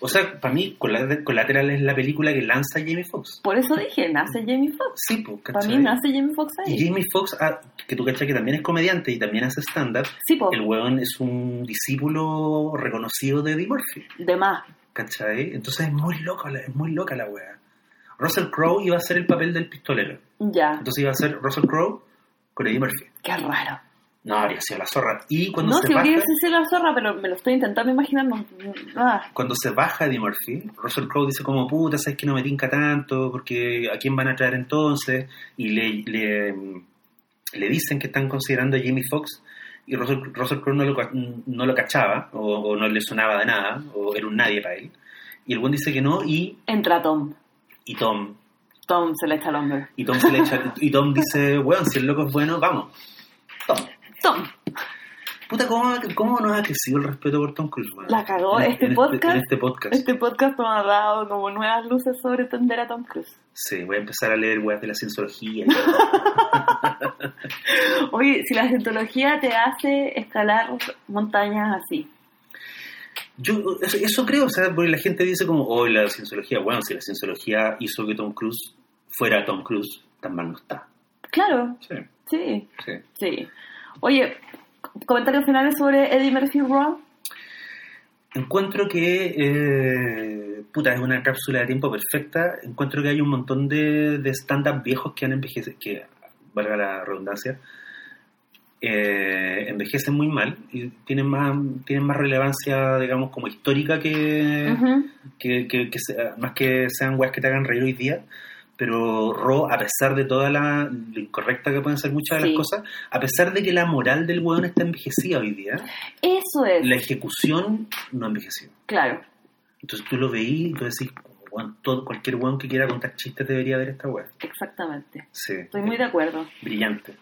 O sea, para mí Collateral Collateral es la película que lanza Jamie Foxx. Por eso dije, nace Jamie Foxx. Sí, pues, Para mí nace Jamie Foxx Y ahí. Jamie Foxx, ah, que tú cachai que también es comediante y también hace stand-up, Sí, po. el weón es un discípulo reconocido de Eddie Murphy, De más. ¿cachai? Entonces es muy loca, es muy loca la wea. Russell Crowe iba a ser el papel del pistolero. Ya. Entonces iba a ser Russell Crowe con Eddie Murphy. Qué raro. No, habría sido la zorra. Y cuando No, se si baja, hubiese sido la zorra, pero me lo estoy intentando imaginar. No, ah, cuando se baja Eddie Murphy, Russell Crowe dice como, puta, sabes que no me tinca tanto, porque ¿a quién van a traer entonces? Y le, le, le dicen que están considerando a Jamie Foxx y Russell, Russell Crowe no lo, no lo cachaba o, o no le sonaba de nada o era un nadie para él. Y el buen dice que no y, entra Tom. y Tom Tom se le echa el hombro. y Tom se le echa- y Tom dice, weón, si el loco es bueno, vamos. Tom. Tom. Puta, ¿cómo, cómo nos ha crecido el respeto por Tom Cruise? La cagó. En- Este en podcast- en este podcast. Este podcast nos ha dado como nuevas luces sobre entender a Tom Cruise. Sí, voy a empezar a leer weas de la cienciología. Oye, si la cientología te hace escalar montañas así. Yo eso, eso creo, o sea, porque la gente dice como, oh, la cienciología, bueno, si la cienciología hizo que Tom Cruise fuera Tom Cruise, tan mal no está. Claro, Sí, sí, sí. sí. Oye, comentarios finales sobre Eddie Murphy Raw. Encuentro que, eh, puta, es una cápsula de tiempo perfecta. Encuentro que hay un montón de, de stand-up viejos que han envejecido, que, valga la redundancia, eh, envejecen muy mal y tienen más, tienen más relevancia, digamos, como histórica que, Ujú. que, que- que sea- más que sean weas que te hagan reír hoy día. Pero Ro, a pesar de toda la lo incorrecta que pueden ser muchas de Sí. las cosas, a pesar de que la moral del weón está envejecida hoy día, Eso es, la ejecución no ha envejecido. claro. Entonces tú lo veís y tú decís, todo, cualquier weón que quiera contar chistes debería ver esta wea. Exactamente. Sí. Estoy muy de acuerdo. Brillante.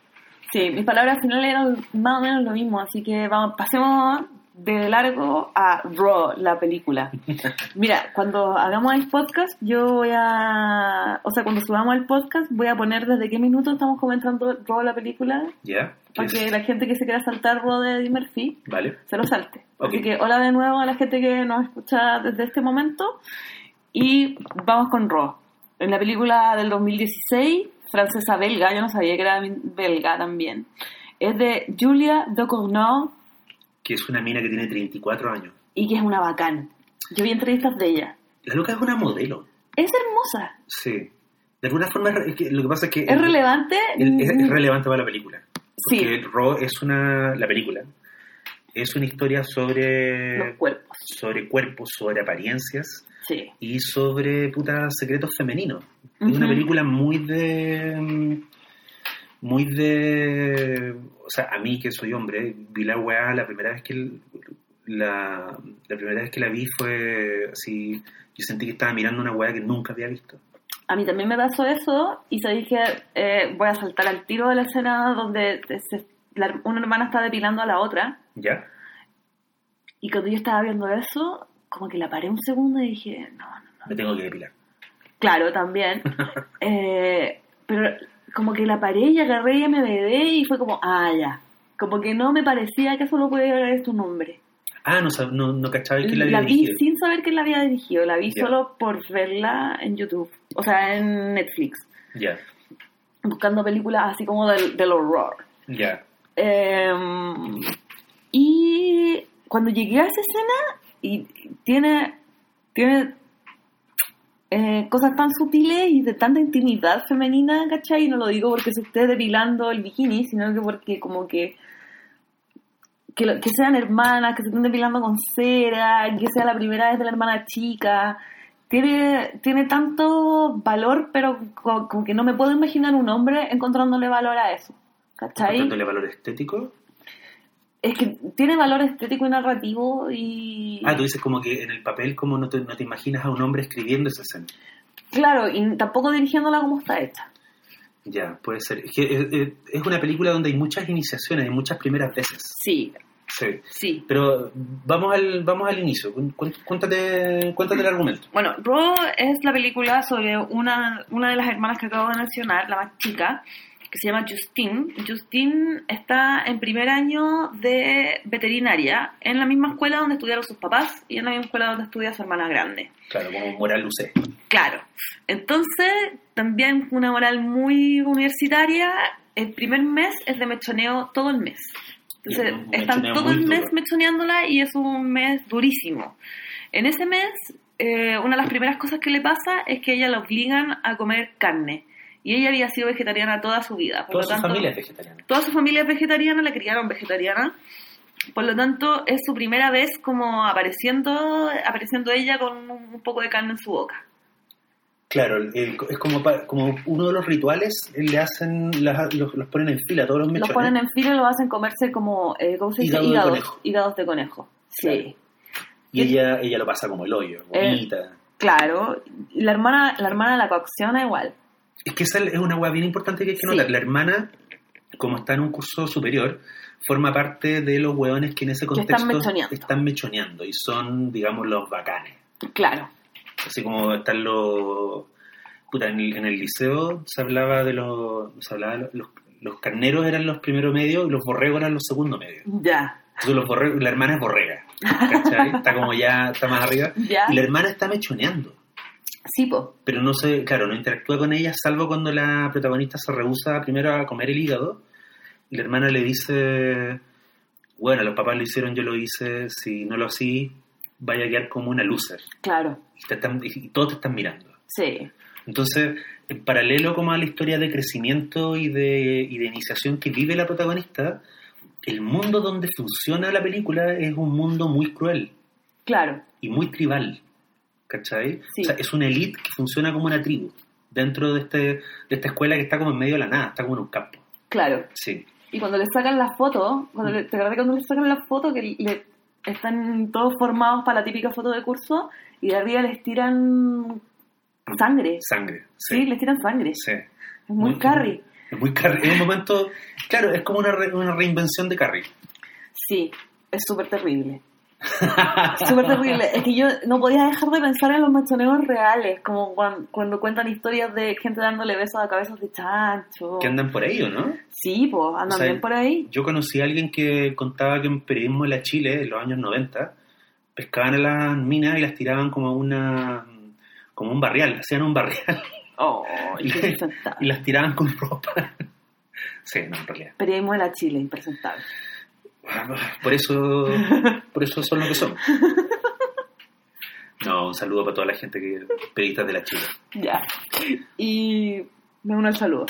Sí, mis palabras finales eran más o menos lo mismo, así que vamos, pasemos de largo a Raw, la película. Mira, cuando hagamos el podcast, yo voy a... O sea, cuando subamos el podcast, voy a poner desde qué minuto estamos comentando Raw, la película, ¿Ya? para ¿Qué que la gente que se quiera saltar Raw de Eddie Murphy Vale. se lo salte. Ok. Así que hola de nuevo a la gente que nos escucha desde este momento y vamos con Raw. En la película del 2016, francesa belga, yo no sabía que era belga también, es de Julia Ducournau Que es una mina que tiene 34 años. y que es una bacán. Yo vi entrevistas de ella. La loca es una modelo. Es hermosa, Sí. De alguna forma, lo que pasa es que... es relevante. el- es, es relevante para la película. Sí, Que Ro es una... La película es una historia sobre... los cuerpos. sobre cuerpos, sobre apariencias Sí. y sobre puta secretos femeninos. Es una película muy de. Muy de. O sea, a mí que soy hombre, vi la weá la primera vez que. La, la primera vez que la vi fue así. Yo sentí que estaba mirando una weá que nunca había visto. A mí también me pasó eso y se dije, eh, voy a saltar al tiro de la escena donde se- la- una hermana está depilando a la otra. ¿Ya? Y cuando yo estaba viendo eso, como que la paré un segundo y dije, no, no, no. Me tengo que depilar. Claro, también. Eh, pero como que la paré y agarré y me vedé y fue como, ah, ya. Como que no me parecía que solo podía haber tu nombre. Ah, no, no, no cachaba quién la La había vi dirigido. sin saber quién la había dirigido, la vi solo por verla en YouTube, o sea, en Netflix, Ya, buscando películas así como del, del horror. ya. Eh, y cuando llegué a esa escena, y tiene, tiene eh, cosas tan sutiles y de tanta intimidad femenina, ¿cachai? Y no lo digo porque se esté depilando el bikini, sino que porque como que que, lo- que sean hermanas, que se estén depilando con cera, que sea la primera vez de la hermana chica. Tiene, tiene tanto valor, pero co- como, que no me puedo imaginar un hombre encontrándole valor a eso. ¿Cachai? Dándole valor estético. Es que tiene valor estético y narrativo y... Ah, tú dices como que en el papel, como no te, no te imaginas a un hombre escribiendo esa escena. Claro, y tampoco dirigiéndola como está hecha. Ya, puede ser. Es, que es, es- es una película donde hay muchas iniciaciones, hay muchas primeras veces. Sí, Sí. sí. Pero vamos al, vamos al inicio. Cu- cu- Cuéntate, cuéntate el argumento. Bueno, Raw es la película sobre una, una de las hermanas que acabo de mencionar, la más chica, que se llama Justine. Justine está en primer año de veterinaria, en la misma escuela donde estudiaron sus papás y en la misma escuela donde estudia su hermana grande. Claro, como moral lucé. Claro. Entonces, también una moral muy universitaria, el primer mes es de mechoneo todo el mes. Entonces, un están todo el mes duro. mechoneándola y es un mes durísimo. En ese mes, eh, una de las primeras cosas que le pasa es que ella la obligan a comer carne. Y ella había sido vegetariana toda su vida. Por Toda lo su tanto, familia es vegetariana. Toda su familia es vegetariana, la criaron vegetariana. Por lo tanto, es su primera vez como apareciendo, apareciendo ella con un poco de carne en su boca. Claro, es como, como uno de los rituales, le hacen, los, los ponen en fila todos los Los mechones. ponen en fila y lo hacen comerse como, eh, ¿cómo se dice? Hígado de Hígados, conejo. hígados de conejo. Sí, Claro. Y ella, ella lo pasa como el hoyo, Eh. bonita. claro. La hermana, la hermana la coacciona igual. Es que esa es una hueá bien importante que hay que Sí. notar. La hermana, como está en un curso superior, forma parte de los hueones que en ese están contexto mechoneando. están mechoneando y son, digamos, los bacanes. Claro. Así como están los... Puta, en el, en el liceo se hablaba de los... Se hablaba de los, los carneros eran los primeros medios y los borregos eran los segundos medios. Ya. Entonces los borregos, la hermana es borrega. ¿cachai? Está como ya, está más arriba. Ya. Y la hermana está mechoneando. Sí, po. pero no se, claro, no interactúa con ella, salvo cuando la protagonista se rehúsa primero a comer el hígado y la hermana le dice, bueno, los papás lo hicieron, yo lo hice, si no lo así, vaya a quedar como una loser. Claro. Y, te están- y todos te están mirando. Sí. Entonces, en paralelo como a la historia de crecimiento y de, y de iniciación que vive la protagonista, el mundo donde funciona la película es un mundo muy cruel Claro. y muy tribal. ¿Cachai? Sí. O sea, es una elite que funciona como una tribu dentro de, este, de esta escuela que está como en medio de la nada, está como en un campo. Claro. Sí. Y cuando le sacan la foto, cuando le, ¿te acuerdas cuando le sacan la foto que le, están todos formados para la típica foto de curso y de arriba les tiran sangre? Sangre. Sí, Sí. les tiran sangre. sí. Es muy Muy- carry. Es muy Carrie. Es un momento. Claro, es como una, re- una reinvención de Carrie. Sí, es súper terrible. Súper terrible. Es que yo no podía dejar de pensar en los machoneos reales, como cuando, cuando cuentan historias de gente dándole besos a cabezas de chancho. que andan por ahí, ¿o no? Sí, pues, andan O sea, bien por ahí. Yo conocí a alguien que contaba que en periodismo de la Chile, en los años 90, pescaban a las minas y las tiraban como una como un barrial, hacían un barrial Oh, y, y las tiraban con ropa. Sí, no, en realidad. Periodismo de la Chile, impresentable. Por eso, por eso son lo que son. No, un saludo para toda la gente que periodistas de la Chile. Ya. Y me uno al saludo.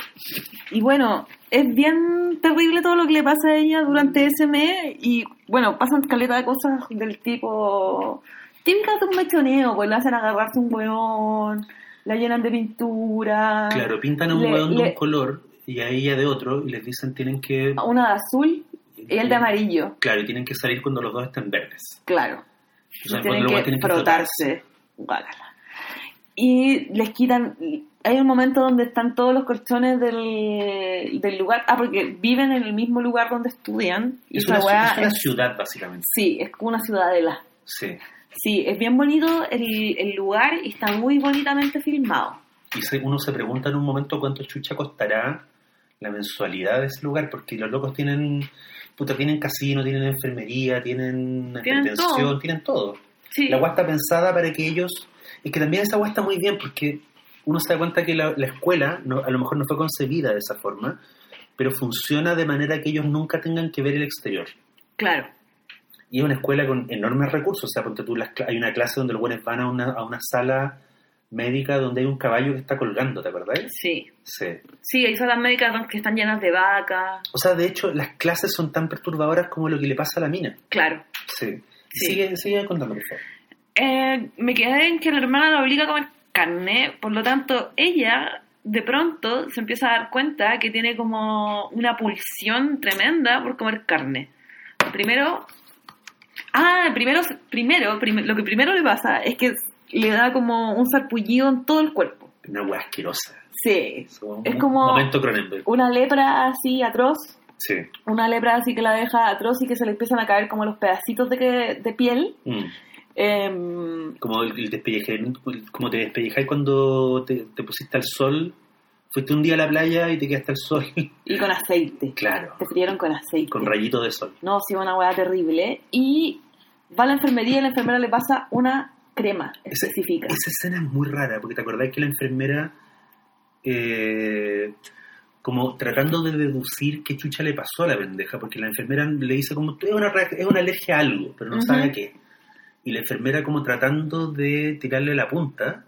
Y bueno, es bien terrible todo lo que le pasa a ella durante ese mes. Y bueno, pasan caleta de cosas del tipo. Típicas de un mechoneo, pues le hacen agarrarse un weón, la llenan de pintura. Claro, pintan a un Le- hueón de un color y a ella de otro y les dicen tienen que... Una de azul y el de amarillo. Claro, y tienen que salir cuando los dos estén verdes. Claro. O sea, Y tienen que tienen que frotarse. Y les quitan. Hay un momento donde están todos los colchones del, del lugar. Ah, porque viven en el mismo lugar donde estudian. Y Es una, weá es una es- ciudad, básicamente. Sí, es como una ciudadela. Sí. Sí, es bien bonito el, el lugar y está muy bonitamente filmado. Y se- uno se pregunta en un momento cuánto chucha costará la mensualidad de ese lugar, porque los locos tienen, puta, tienen casino, tienen enfermería, tienen Tienen todo. tienen todo. Sí. La agua está pensada para que ellos... Es que también esa agua está muy bien, porque uno se da cuenta que la, la escuela no- a lo mejor no fue concebida de esa forma, pero funciona de manera que ellos nunca tengan que ver el exterior. Claro. Y es una escuela con enormes recursos. O sea, ponte tú, las hay una clase donde los buenos van a una, a una sala médica donde hay un caballo que está colgando, ¿te acordáis? Sí. Sí. Sí, hay salas médicas que están llenas de vacas. O sea, de hecho, las clases son tan perturbadoras como lo que le pasa a la mina. Claro. Sí. Sí. Sigue, sigue contando, por favor. Eh, me quedé en que la hermana la obliga a comer carne, por lo tanto, ella de pronto se empieza a dar cuenta que tiene como una pulsión tremenda por comer carne. Primero, ah, primero, primero, prim- lo que primero le pasa es que le da como un sarpullido en todo el cuerpo. Una hueá asquerosa. Sí, Es como Es como- Momento Cronenberg. una lepra así atroz, Sí. una lepra así que la deja atroz y que se le empiezan a caer como los pedacitos de, que- de piel. Mm. Em, Como el, el como te despellejáis cuando te, te pusiste al sol. Fuiste un día a la playa y te quedaste al sol y con aceite. Claro. Te frieron con aceite. con rayito de sol. No, sí, una hueá terrible. Y va a la enfermería y la enfermera le pasa una crema Esa- específica. Esa escena es muy rara, porque te acordás que la enfermera, eh, como tratando de deducir qué chucha le pasó a la pendeja, porque la enfermera le dice como, es una, es una alergia a algo, pero no Ujú. sabe a qué. Y la enfermera como tratando de tirarle la punta,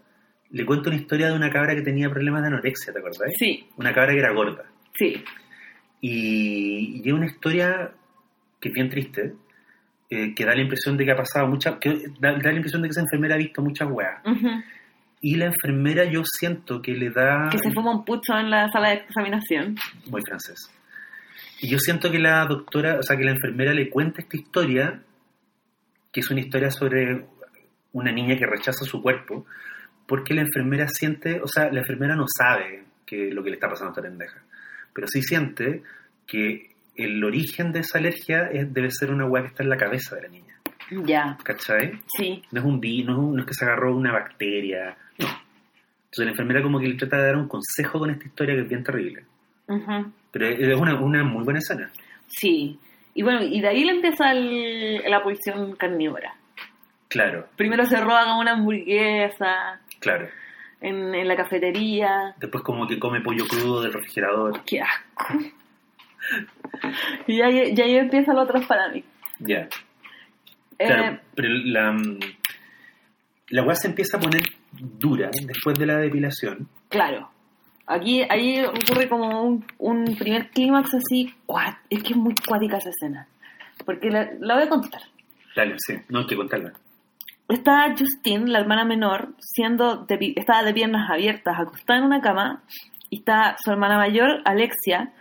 le cuenta una historia de una cabra que tenía problemas de anorexia, ¿te acordás? Sí, Una cabra que era gorda. sí. Y, y es una historia que es bien triste, eh, que da la impresión de que ha pasado muchas, que da, da la impresión de que esa enfermera ha visto muchas weas. Y la enfermera yo siento que le da... Que se fuma un pucho en la sala de examinación. Muy francés. Y yo siento que la doctora, o sea, que la enfermera le cuenta esta historia, que es una historia sobre una niña que rechaza su cuerpo, porque la enfermera siente, o sea, la enfermera no sabe que lo que le está pasando a esta pendeja, pero sí siente que el origen de esa alergia es- debe ser una hueá que está en la cabeza de la niña, Ya, ¿cachai? sí. No es un virus, no, es un- no es que se agarró una bacteria, no. Entonces la enfermera como que le trata de dar un consejo con esta historia que es bien terrible. Ujú. Pero es una, una muy buena escena. Sí. Y bueno, y de ahí le empieza el- la pulsión carnívora. Claro, Primero se roba una hamburguesa, claro. en, en la cafetería. Después como que come pollo crudo del refrigerador. Qué asco. Y ahí, y ahí empiezan los otros para mí. Ya. Eh, Claro, pero la, mm, la weá se empieza a poner dura después de la depilación. Claro. Aquí, ahí ocurre como un, un primer clímax así, es que es muy cuática esa escena. Porque la, la voy a contar. Dale, sí, no hay que contarla. Está Justine, la hermana menor, siendo de, estaba de piernas abiertas, acostada en una cama, y está su hermana mayor, Alexia,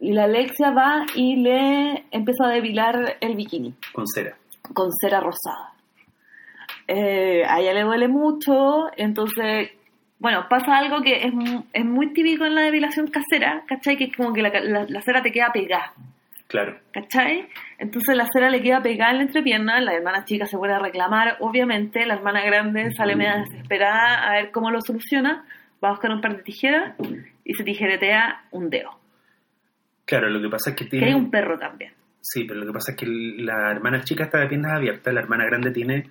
y la Alexia va y le empieza a depilar el bikini Con cera. con cera rosada. Eh, a ella le duele mucho, entonces, bueno, pasa algo que es, es muy típico en la depilación casera, ¿cachai? Que es como que la, la- la cera te queda pegada, Claro. ¿cachai? Entonces la cera le queda pegada en la entrepierna, la hermana chica se vuelve a reclamar, obviamente, la hermana grande sale media desesperada a ver cómo lo soluciona, va a buscar un par de tijeras y se tijeretea un dedo. Claro, lo que pasa es que Que tiene... hay un perro también. Sí, pero lo que pasa es que la hermana chica está de piernas abiertas, la hermana grande tiene,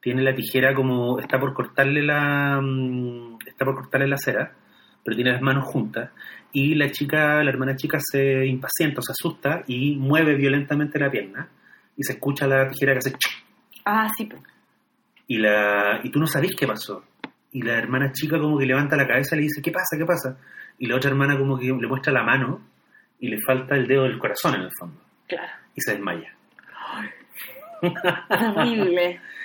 tiene la tijera como está por cortarle la mm, está por cortarle la cera, pero tiene las manos juntas y la chica, la hermana chica se impacienta, se asusta y mueve violentamente la pierna y se escucha la tijera que hace. Ah, sí, y la y tú no sabés qué pasó y la hermana chica como que levanta la cabeza y le dice ¿qué pasa? ¿qué pasa? y la otra hermana como que le muestra la mano y le falta el dedo del corazón en el fondo claro. y se desmaya. Terrible. Y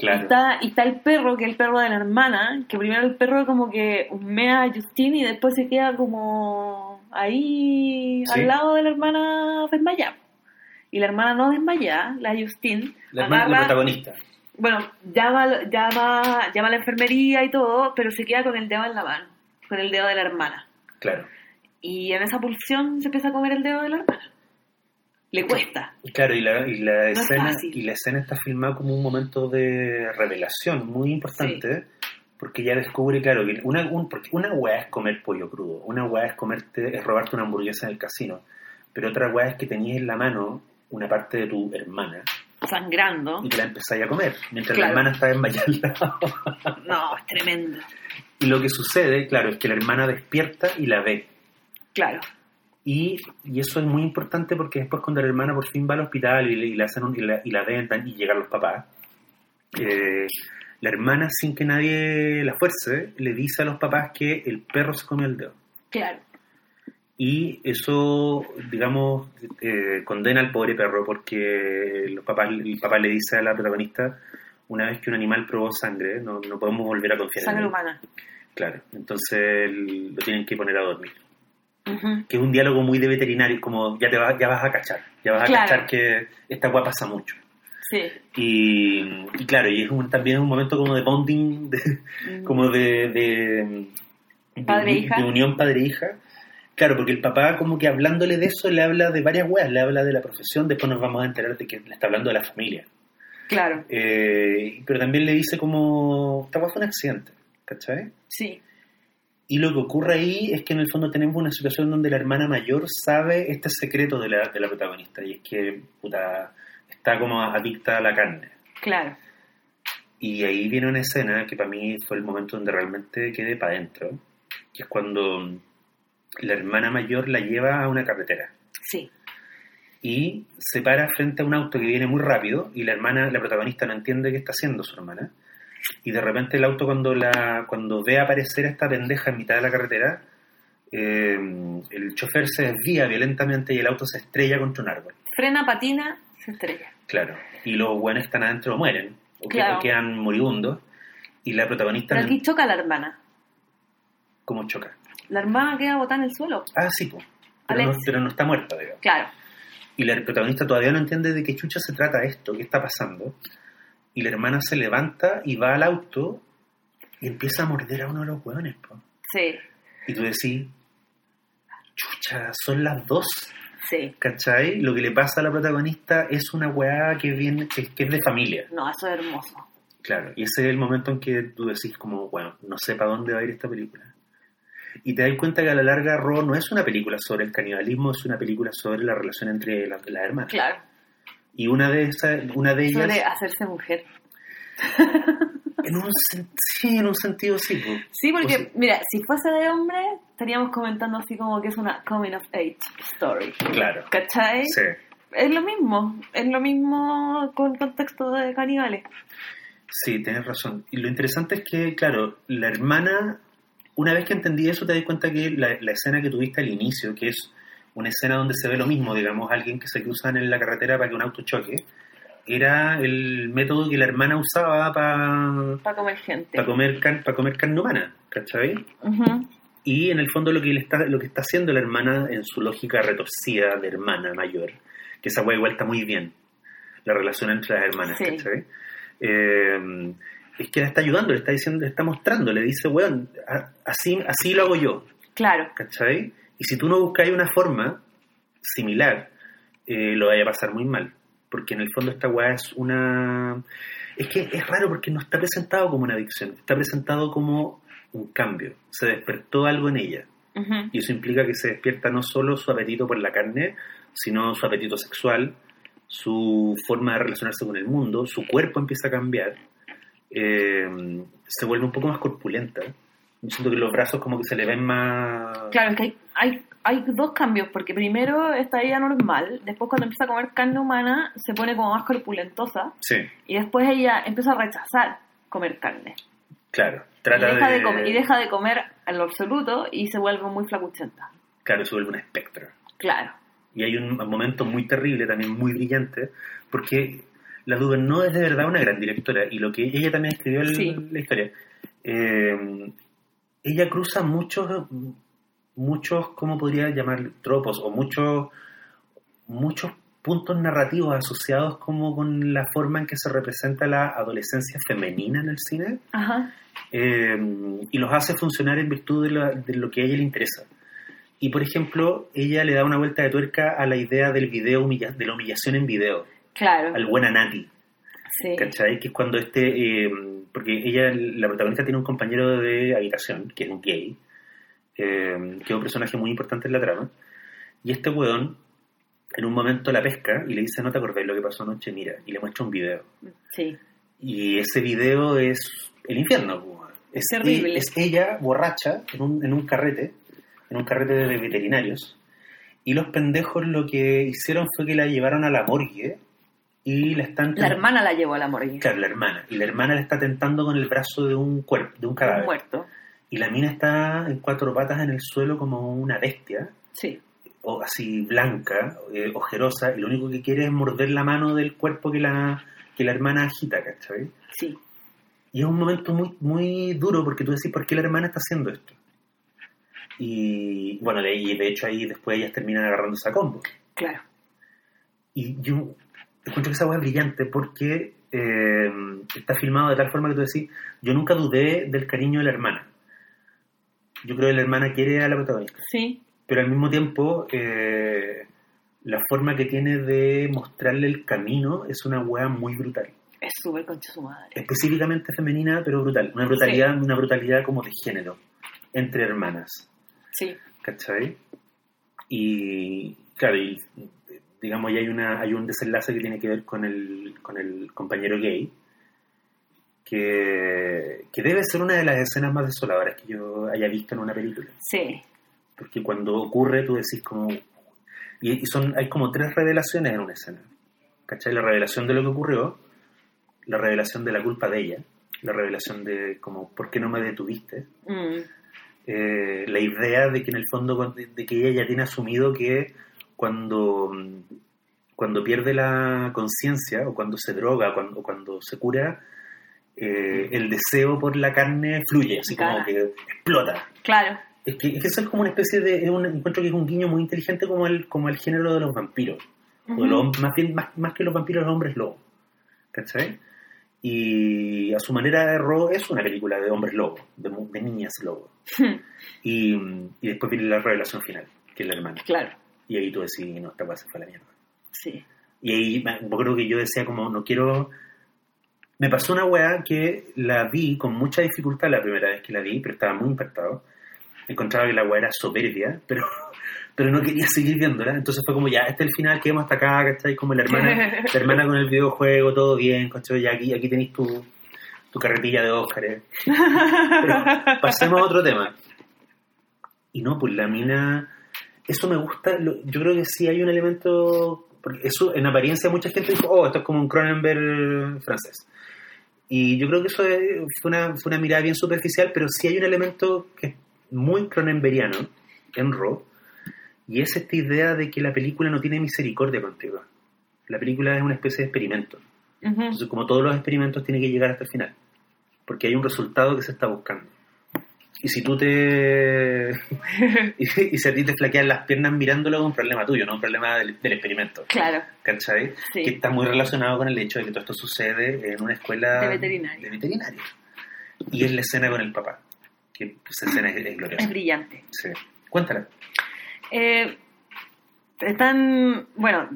Claro. está, y está el perro, que es el perro de la hermana, que primero el perro como que humea a Justine y después se queda como ahí Sí. al lado de la hermana desmayada. Y la hermana no desmayada, la Justine, La, hermana, la protagonista. bueno, llama, llama, llama a la enfermería y todo, pero se queda con el dedo en la mano, con el dedo de la hermana. Claro. Y en esa pulsión se empieza a comer el dedo de la hermana. Le cuesta. Claro, y la, y la es escena y la escena está filmada como un momento de revelación muy importante, porque ya descubre, claro, que una, un- porque una weá es comer pollo crudo, una weá es comerte, es robarte una hamburguesa en el casino, pero otra weá es que tenías en la mano una parte de tu hermana Sangrando. y te la empezáis a comer, mientras Claro. la hermana al lado. No, es tremendo. Y lo que sucede, claro, es que la hermana despierta y la ve. Claro. Y, y eso es muy importante porque después cuando la hermana por fin va al hospital y, le- y la, hacen un- y, la, y la ven y llegan los papás, eh, la hermana sin que nadie la fuerce le dice a los papás que el perro se comió el dedo. Claro. Y eso, digamos, eh, condena al pobre perro porque los papás, el papá le dice a la protagonista, una vez que un animal probó sangre, no, no podemos volver a confiar en Sangre él. humana. Claro, entonces lo tienen que poner a dormir Ujú. que es un diálogo muy de veterinario, como ya te vas, ya vas a cachar, ya vas a Claro. cachar que esta guapa pasa mucho. Sí. Y, y claro, y es un- también es un momento como de bonding, de, Mm. como de, de, de- Padre-hija. de unión padre-hija. Claro, porque el papá como que hablándole de eso le habla de varias weas, le habla de la profesión, después nos vamos a enterar de que le está hablando de la familia. Claro. Eh, pero también le dice como, esta fue un accidente, ¿cachai? Sí. Y lo que ocurre ahí es que en el fondo tenemos una situación donde la hermana mayor sabe este secreto de la, de la protagonista y es que puta, está como adicta a la carne. Claro. Y ahí viene una escena que para mí fue el momento donde realmente quedé para adentro, que es cuando la hermana mayor la lleva a una carretera Sí. y se para frente a un auto que viene muy rápido y la hermana, la protagonista no entiende qué está haciendo su hermana y de repente el auto cuando la cuando ve aparecer a esta pendeja en mitad de la carretera eh, el chofer se desvía violentamente y el auto se estrella contra un árbol Frena, patina, se estrella. claro y los buenos que están adentro mueren o, que- o quedan moribundos y la protagonista Pero no- aquí choca la hermana. como choca La hermana queda botada en el suelo. ah sí pues pero, no, pero no está muerta digamos. Claro. Y la protagonista todavía no entiende de qué chucha se trata esto, qué está pasando. Y la hermana se levanta y va al auto y empieza a morder a uno de los hueones. po. Sí. Y tú decís, chucha, son las dos. Sí. ¿Cachai? Lo que le pasa a la protagonista es una weá que, viene, que, que es de familia. No, eso es hermoso. Claro. Y ese es el momento en que tú decís como, bueno, no sé para dónde va a ir esta película. Y te das cuenta que a la larga Ro no es una película sobre el canibalismo, es una película sobre la relación entre las las hermanas. Claro. Y una de esas, una de ellas, Sobre hacerse mujer. en un Sí, en un sentido sí. Sí, porque, O sea, mira, si fuese de hombre, estaríamos comentando así como que es una coming of age story. claro. ¿Cachai? Sí. Es lo mismo, es lo mismo con el contexto de caníbales. Sí, tienes razón. Y lo interesante es que, claro, la hermana, una vez que entendí eso, te das cuenta que la, la escena que tuviste al inicio, que es una escena donde se ve lo mismo, digamos, alguien que se cruzan en la carretera para que un auto choque, era el método que la hermana usaba para Para comer gente. comer, car- pa comer carne humana, ¿cachai? Ujú. Y en el fondo lo que, le está, lo que está haciendo la hermana en su lógica retorcida de hermana mayor, que esa hueá igual está muy bien, la relación entre las hermanas, Sí. ¿cachai? Eh, es que la está ayudando, le está diciendo, le está mostrando, le dice, weón, así, así lo hago yo, Claro, ¿cachai? Y si tú no buscáis una forma similar, eh, lo vaya a pasar muy mal. Porque en el fondo esta weá es una... Es que es raro porque no está presentado como una adicción, está presentado como un cambio. Se despertó algo en ella. Y eso implica que se despierta no solo su apetito por la carne, sino su apetito sexual, su forma de relacionarse con el mundo, su cuerpo empieza a cambiar, eh, se vuelve un poco más corpulenta. Yo siento que los brazos como que se le ven más... claro, es que hay, hay, hay dos cambios, porque primero está ella normal, después cuando empieza a comer carne humana se pone como más corpulentosa, Sí, y después ella empieza a rechazar comer carne. claro. Y Trata deja de... de comer, y deja de comer en lo absoluto y se vuelve muy flacuchenta. Claro, se vuelve un espectro. Claro. Y hay un momento muy terrible, también muy brillante, porque la Duber no es de verdad una gran directora, y lo que ella también escribió en Sí. la historia, eh, ella cruza muchos, muchos, ¿cómo podría llamar? Tropos, o muchos, muchos puntos narrativos asociados como con la forma en que se representa la adolescencia femenina en el cine, Ajá. eh, y los hace funcionar en virtud de, la- de lo que a ella le interesa. Y por ejemplo, ella le da una vuelta de tuerca a la idea del video humilla- de la humillación en video, Claro. al buena Nati, Sí. ¿cachai? Que es cuando este, eh, porque ella, la protagonista tiene un compañero de habitación, que es un gay, eh, que es un personaje muy importante en la trama, y este weón en un momento la pesca y le dice, no te acordás lo que pasó anoche, mira, y le muestra un video. Sí. Y ese video es el infierno. Es, Terrible. es ella borracha en un, en un carrete, en un carrete de veterinarios. Y los pendejos lo que hicieron fue que la llevaron a la morgue y la están... La hermana la llevó a la morgue. Claro, la hermana. Y la hermana la está tentando con el brazo de un cuerpo, de un cadáver. Muerto. Y la mina está en cuatro patas en el suelo como una bestia, Sí. o así blanca, eh, ojerosa, y lo único que quiere es morder la mano del cuerpo que la, que la hermana agita, ¿cachai? Sí. Y es un momento muy, muy duro porque tú decís, ¿por qué la hermana está haciendo esto? Y bueno, de, ahí, de hecho ahí después ellas terminan agarrándose a combo. Claro. Y yo encuentro que esa hueá es brillante porque eh, está filmado de tal forma que tú decís, yo nunca dudé del cariño de la hermana. Yo creo que la hermana quiere a la protagonista. Sí. Pero al mismo tiempo, eh, la forma que tiene de mostrarle el camino es una hueá muy brutal. Es súper concha su madre. específicamente femenina, pero brutal. Una brutalidad, una brutalidad como de género, entre hermanas, Sí. ¿cachai? Y claro, y, digamos, ya hay una, hay un desenlace que tiene que ver con el, con el compañero gay, que, que debe ser una de las escenas más desoladoras que yo haya visto en una película. Sí. Porque cuando ocurre, tú decís como. Y, y son, hay como tres revelaciones en una escena. ¿Cachai? La revelación de lo que ocurrió, la revelación de la culpa de ella, la revelación de como, ¿por qué no me detuviste? Mm. Eh, la idea de que en el fondo, de, de que ella ya tiene asumido que cuando, cuando pierde la conciencia, o cuando se droga, cuando, o cuando se cura, eh, el deseo por la carne fluye, así como Claro. que explota. Claro. Es que, es que eso es como una especie de. Es un encuentro que es un guiño muy inteligente como el, como el género de los vampiros. Los hom- más, bien, más, más que los vampiros, los hombres lobos. ¿Cachai? Y a su manera, Ro es una película de hombres lobos, de, de niñas lobos. Y, y después viene la revelación final, que es la hermana. Claro. Y ahí tú decís, no, esta cosa se fue a la mierda. Sí. Y ahí yo creo que yo decía como, no quiero... Me pasó una weá que la vi con mucha dificultad la primera vez que la vi, pero estaba muy impactado. Encontraba que la weá era soberbia, pero, pero no quería seguir viéndola. Entonces fue como, ya, este es el final, quedemos hasta acá, ¿cachai? Como la hermana, la hermana con el videojuego, todo bien, ¿cachai? Ya aquí, aquí tenéis tu, tu carretilla de Óscar. pasemos a otro tema. Y no, pues la mina, eso me gusta, yo creo que sí hay un elemento, porque eso en apariencia mucha gente dijo, oh, esto es como un Cronenberg francés. Y yo creo que eso fue una, fue una mirada bien superficial, pero sí hay un elemento que es muy cronenberiano en Raw, y es esta idea de que la película no tiene misericordia contigo. La película es una especie de experimento. Entonces, como todos los experimentos, tiene que llegar hasta el final. Porque hay un resultado que se está buscando. Y si tú te. y, si a ti te flaquean las piernas mirándolo, es un problema tuyo, no un problema del, experimento. Claro. ¿Cachai? Que está muy relacionado con el hecho de que todo esto sucede en una escuela de veterinaria. De veterinaria. Y es la escena con el papá. Que esa escena es, gloriosa. Es brillante. Sí. Cuéntala. Eh, están. Bueno,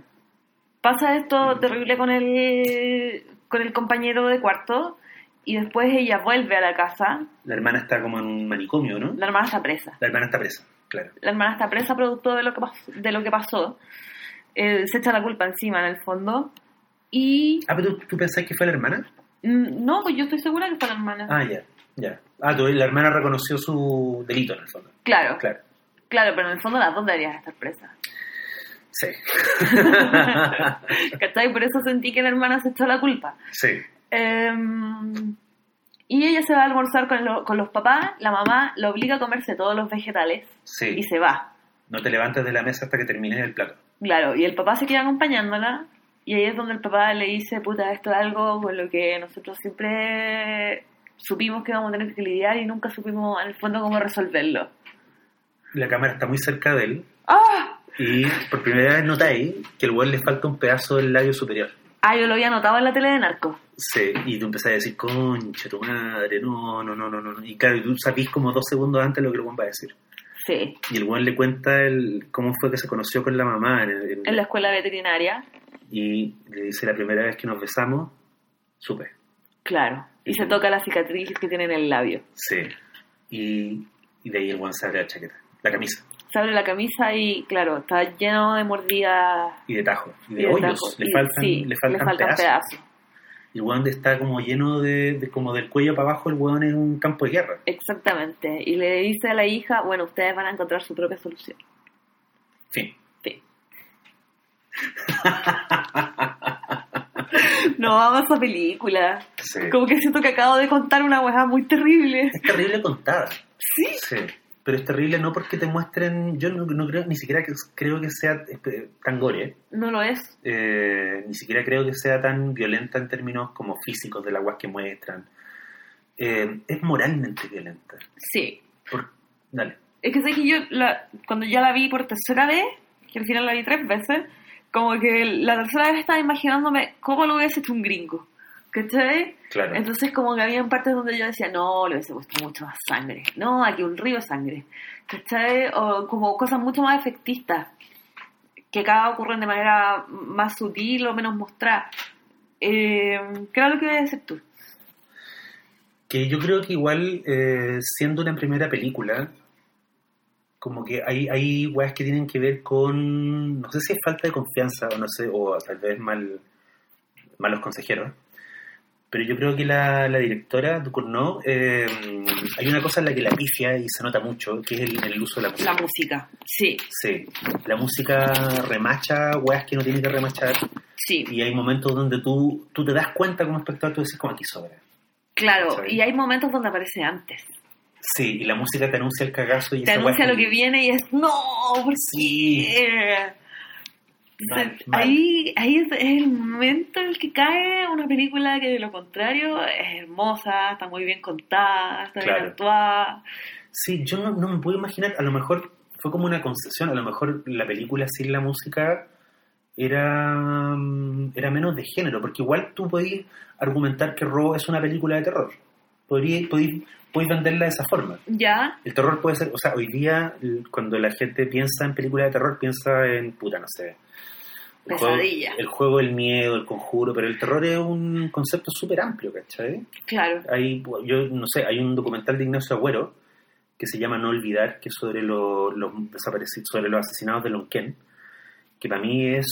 pasa esto terrible con el, con el compañero de cuarto y después ella vuelve a la casa. La hermana está como en un manicomio, ¿no? La hermana está presa. La hermana está presa, claro. La hermana está presa producto de lo que, de lo que pasó. Eh, se echa la culpa encima, en el fondo. Y... Ah, pero tú, pensás que fue la hermana? Mm, no, pues yo estoy segura que fue la hermana. Ah, ya, ya. Ah, tú, la hermana reconoció su delito, en el fondo. Claro. Claro. Claro, pero en el fondo las dos deberían estar presas. Sí. ¿Cachai? Por eso sentí que la hermana se echó la culpa. Sí. Em, y ella se va a almorzar con, los papás, la mamá la obliga a comerse todos los vegetales y se va. No te levantes de la mesa hasta que termines el plato. Claro, y el papá se queda acompañándola y ahí es donde el papá le dice, puta, esto es algo con lo que nosotros siempre supimos que íbamos a tener que lidiar y nunca supimos en el fondo cómo resolverlo. La cámara está muy cerca de él. ¡Ah! Y por primera vez notáis que el güey le falta un pedazo del labio superior. Ah, yo lo había notado en la tele de Narco. Sí, y tú empezás a decir, concha, tu madre, no, no, no, no, no. Y claro, tú sabís como dos segundos antes lo que el buen va a decir. Sí. Y el buen le cuenta el, cómo fue que se conoció con la mamá. En, en, la escuela veterinaria. Y le dice, la primera vez que nos besamos, supe. Claro. Y se toca la cicatriz que tiene en el labio. Sí. Y, y de ahí el buen sale la chaqueta, la camisa se abre la camisa y, claro, está lleno de mordidas. Y de tajos, y de, hoyos. Le, faltan, le, faltan, pedazos. Y el weón está como lleno de, como del cuello para abajo, el weón es un campo de guerra. Exactamente. Y le dice a la hija, bueno, ustedes van a encontrar su propia solución. Fin. Fin. no vamos a película. Como que siento que acabo de contar una weá muy terrible. Es terrible contada. Sí. Sí pero es terrible no porque te muestren, yo no, creo, ni siquiera que, creo que sea tan gore. No lo es. Eh, ni siquiera creo que sea tan violenta en términos como físicos de la agua que muestran. Eh, es moralmente violenta. Sí. dale. Es que sé que yo, la, cuando ya la vi por tercera vez, que al final la vi tres veces, como que la tercera vez estaba imaginándome cómo lo hubiese hecho un gringo. ¿Cachai? Claro. Entonces como que había partes donde yo decía, no, le hubiese puesto mucho más sangre. No, aquí un río de sangre. ¿Cachai? O como cosas mucho más efectistas. Que cada ocurren de manera más sutil o menos mostrada. Eh, ¿Qué era lo que iba a decir tú? Que yo creo que igual, eh, siendo una primera película, como que hay, hay weas que tienen que ver con, no sé si es falta de confianza o no sé, o tal vez mal, malos consejeros, pero yo creo que la, la directora, Ducournau, eh, hay una cosa en la que la pifia y se nota mucho, que es el, uso de la música. La música, sí. Sí, la música remacha weas que no tiene que remachar. Sí. Y hay momentos donde tú, tú te das cuenta como espectador, tú dices como aquí sobra. Claro, y hay momentos donde aparece antes. Sí, y la música te anuncia el cagazo y te anuncia lo que viene y es no, ¿por sí. Ahí, ahí es el momento en el que cae una película que de lo contrario es hermosa, está muy bien contada, está bien actuada. Sí, yo no, no, me puedo imaginar, a lo mejor fue como una concesión, a lo mejor la película sin la música era, mm, era menos de género, porque igual tú podías argumentar que Ro es una película de terror. Podrías, venderla de esa forma. Ya. El terror puede ser, o sea, hoy día cuando la gente piensa en películas de terror, piensa en, puta, no sé, el Juego, el juego del miedo, el conjuro, pero el terror es un concepto súper amplio, ¿cachai? Claro. Hay, yo no sé, hay un documental de Ignacio Agüero que se llama No Olvidar, que es sobre los, desaparecidos, sobre los asesinados de Lonquén, que para mí es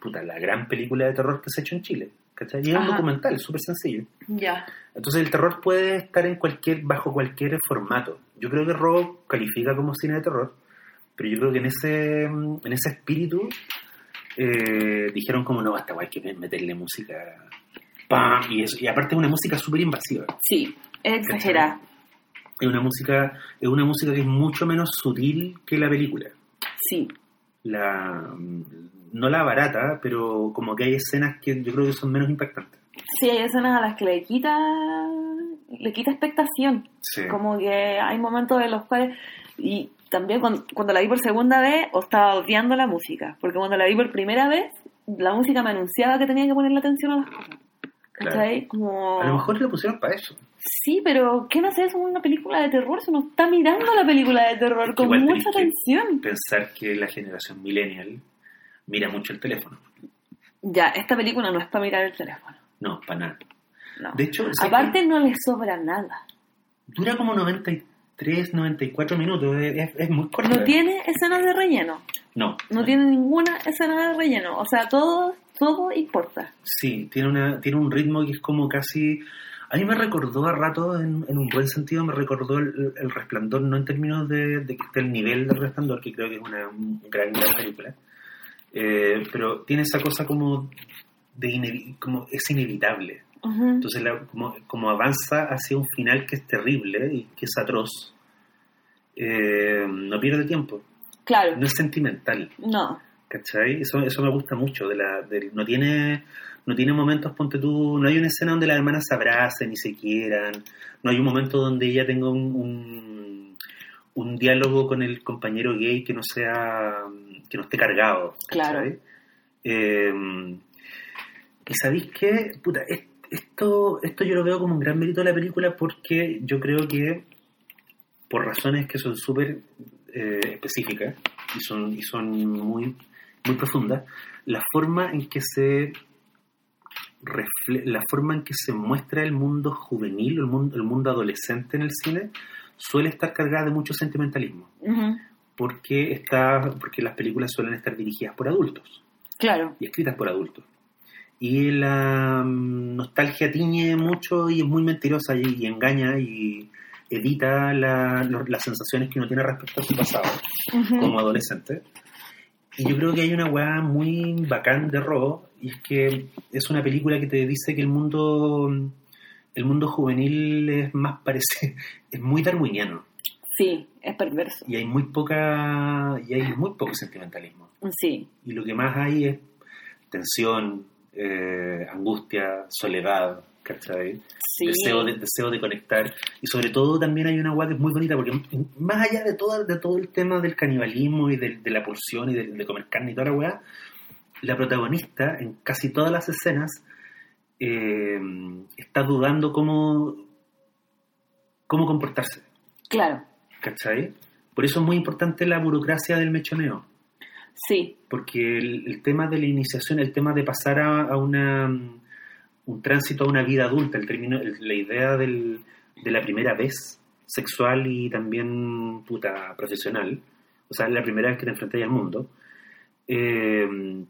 puta, la gran película de terror que se ha hecho en Chile. ¿cachai? Y es un documental, súper sencillo. Ya. Entonces el terror puede estar en cualquier, bajo cualquier formato. Yo creo que Robo califica como cine de terror, pero yo creo que en ese, en ese espíritu eh, dijeron como no, hasta hay que meterle música. ¡Pam! Y, eso, y aparte es una música súper invasiva. Sí, es exagerada. Es una música, es una música que es mucho menos sutil que la película. Sí. La, no la barata, pero como que hay escenas que yo creo que son menos impactantes. Sí, hay escenas a las que le quita, le quita expectación. Sí. Como que hay momentos en los cuales... Y también cuando, cuando la vi por segunda vez, o estaba odiando la música. Porque cuando la vi por primera vez, la música me anunciaba que tenía que ponerle atención a las cosas. Claro. Como... A lo mejor lo pusieron para eso. Sí, pero ¿qué no sé? Es una película de terror. Si uno está mirando la película de terror con Igual mucha atención. Pensar que la generación millennial mira mucho el teléfono. Ya, esta película no es para mirar el teléfono. No, para nada. No. De hecho, ¿sabes Aparte no le sobra nada. dura como 93, 94 minutos. Es, muy corta. No tiene escenas de relleno. No. No tiene ninguna escena de relleno. O sea, todo, todo importa. Sí, tiene, una, tiene un ritmo que es como casi... A mí me recordó a rato, en, en un buen sentido, me recordó el, el resplandor, no en términos de, de que esté el nivel del resplandor, que creo que es una gran, gran película, eh, pero tiene esa cosa como de como es inevitable. Entonces, la- como, como avanza hacia un final que es terrible y que es atroz, eh, no pierde tiempo, Claro. no es sentimental. No. ¿Cachai? Eso, eso me gusta mucho. De la, del- no, tiene, no tiene momentos, ponte tú, no hay una escena donde las hermanas se abracen y se quieran, no hay un momento donde ella tenga un, un, un diálogo con el compañero gay que no sea, que no esté cargado. Claro. ¿cachai? Eh, y sabéis qué, puta, es- esto, esto yo lo veo como un gran mérito de la película porque yo creo que por razones que son súper eh, específicas y son, y son muy, muy profundas, la forma en que se la forma en que se muestra el mundo juvenil, el mundo, el mundo adolescente en el cine, suele estar cargada de mucho sentimentalismo, porque está, porque las películas suelen estar dirigidas por adultos Claro. y escritas por adultos. Y la mm, nostalgia tiñe mucho y es muy mentirosa y, y engaña y edita la- lo- las sensaciones que uno tiene respecto a su pasado Ujú. como adolescente. Y yo creo que hay una weá muy bacán de Ro, y es que es una película que te dice que el mundo el mundo juvenil es más parecido, es muy darwiniano Sí, es perverso. y hay muy poca y hay muy poco sentimentalismo Sí. y lo que más hay es tensión, eh, angustia, soledad, ¿cachai? Sí. Deseo, de, deseo de conectar. Y sobre todo también hay una guay que es muy bonita, porque más allá de todo, de todo el tema del canibalismo y de, de la pulsión y de, de comer carne y toda la weá, la protagonista en casi todas las escenas eh, está dudando cómo, cómo comportarse, Claro. ¿cachai? Por eso es muy importante la burocracia del mechoneo Sí. porque el, tema de la iniciación, el tema de pasar a, a una, un tránsito a una vida adulta, el término, la idea del- de la primera vez sexual y también puta profesional, o sea, la primera vez que te enfrentas al mundo, eh,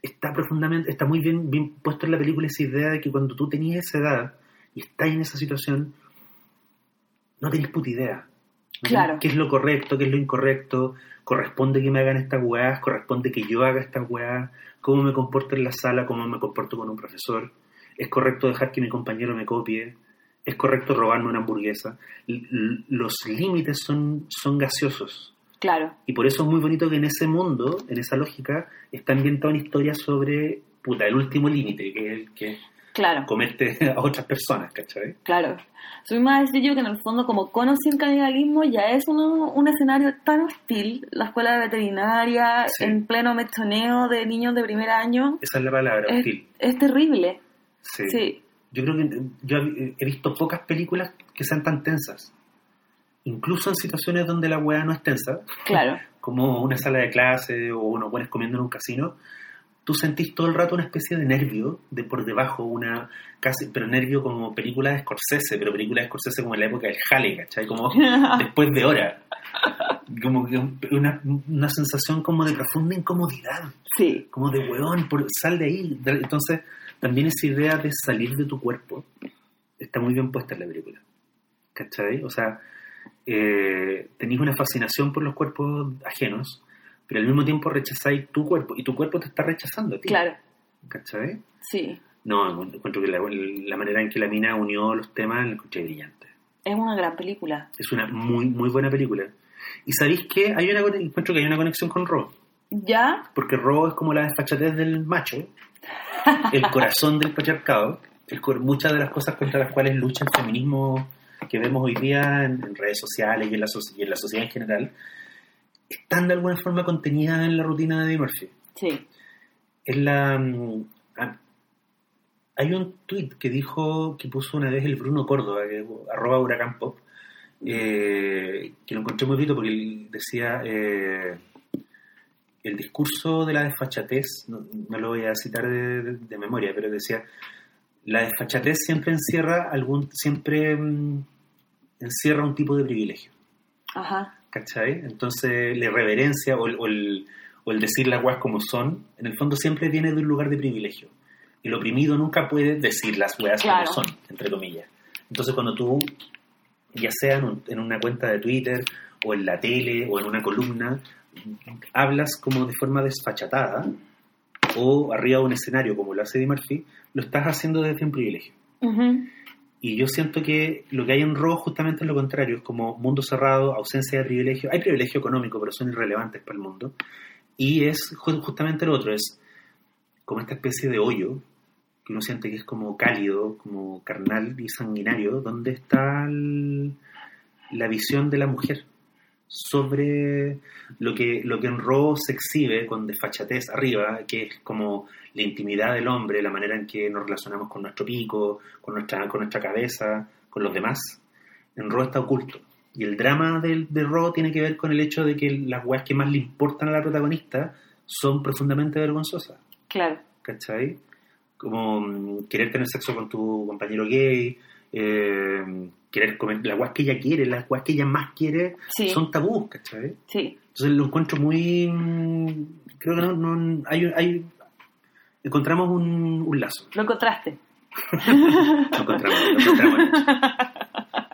está profundamente, está muy bien, bien puesto en la película esa idea de que cuando tú tenías esa edad y estás en esa situación, no tenés puta idea. Claro. ¿Qué es lo correcto? ¿Qué es lo incorrecto? ¿Corresponde que me hagan estas weas? ¿Corresponde que yo haga estas weas? ¿Cómo me comporto en la sala? ¿Cómo me comporto con un profesor? ¿Es correcto dejar que mi compañero me copie? ¿Es correcto robarme una hamburguesa? L- los límites son, son gaseosos. Claro. Y por eso es muy bonito que en ese mundo, en esa lógica, está ambientada una historia sobre, puta, el último límite, que es el que Claro. comete a otras personas, ¿cachai? Claro. Soy más decir yo que en el fondo, como conocí el canibalismo, ya es uno- un escenario tan hostil. La escuela de veterinaria, Sí. en pleno mechoneo de niños de primer año, Esa es la palabra, es, hostil. es terrible. Sí. Sí. Yo creo que yo he visto pocas películas que sean tan tensas. Incluso en situaciones donde la weá no es tensa, Claro. como una sala de clase o unos buenos comiendo en un casino, tú sentís todo el rato una especie de nervio de por debajo, una casi, pero nervio como película de Scorsese, pero película de Scorsese como en la época del Jale, ¿cachai? Como después de hora. Como que una, una sensación como de profunda incomodidad, sí. como de weón, por, sal de ahí. Entonces, también esa idea de salir de tu cuerpo está muy bien puesta en la película. ¿Cachai? O sea, eh, tenéis una fascinación por los cuerpos ajenos, pero al mismo tiempo rechazáis tu cuerpo y tu cuerpo te está rechazando a ti. Claro, ¿Cachai? sí. No, encuentro que la, la manera en que la mina unió los temas la encontré brillante. Es una gran película. Es una muy, muy buena película. Y sabéis que hay una, encuentro que hay una conexión con Ro, ¿Ya? porque Ro es como la desfachatez del macho, el corazón del patriarcado, el muchas de las cosas contra las cuales lucha el feminismo que vemos hoy día en, en redes sociales y en, la, y en la sociedad en general, están de alguna forma contenidas en la rutina de Eddie Murphy. Sí. Es la... mm, ah, hay un tuit que dijo, que puso una vez el Bruno Córdoba, que, arroba huracán pop, eh, que lo encontré muy bonito porque él decía eh, el discurso de la desfachatez, no, no lo voy a citar de, de- de memoria, pero decía, la desfachatez siempre encierra algún, siempre mm, encierra un tipo de privilegio. Ajá. ¿Cachai? Entonces la irreverencia o el, o el- o el decir las weas como son, en el fondo siempre viene de un lugar de privilegio. El oprimido nunca puede decir las weas Claro. como son, entre comillas. Entonces cuando tú, ya sea en, un- en una cuenta de Twitter o en la tele o en una columna, hablas como de forma desfachatada o arriba de un escenario como lo hace Eddie Murphy, lo estás haciendo desde un privilegio. Ujú. Y yo siento que lo que hay en Raw justamente es lo contrario, es como mundo cerrado, ausencia de privilegio. Hay privilegio económico, pero son irrelevantes para el mundo. Y es ju- justamente lo otro, es como esta especie de hoyo que uno siente que es como cálido, como carnal y sanguinario, donde está la visión de la mujer sobre lo que, lo que en Raw se exhibe con desfachatez arriba, que es como la intimidad del hombre, la manera en que nos relacionamos con nuestro pico, con nuestra, con nuestra cabeza, con los demás. En Raw está oculto. Y el drama del, de Raw tiene que ver con el hecho de que las weas que más le importan a la protagonista son profundamente vergonzosas. Claro. ¿cachai? Como mm, querer tener sexo con tu compañero gay, eh, querer comer, las guas que ella quiere, las guas que ella más quiere, Sí. son tabús, ¿cachai? Sí. Entonces lo encuentro muy... mm, Creo que no... no- hay, hay- encontramos un, un lazo. Lo encontraste. Lo encontramos, lo encontramos.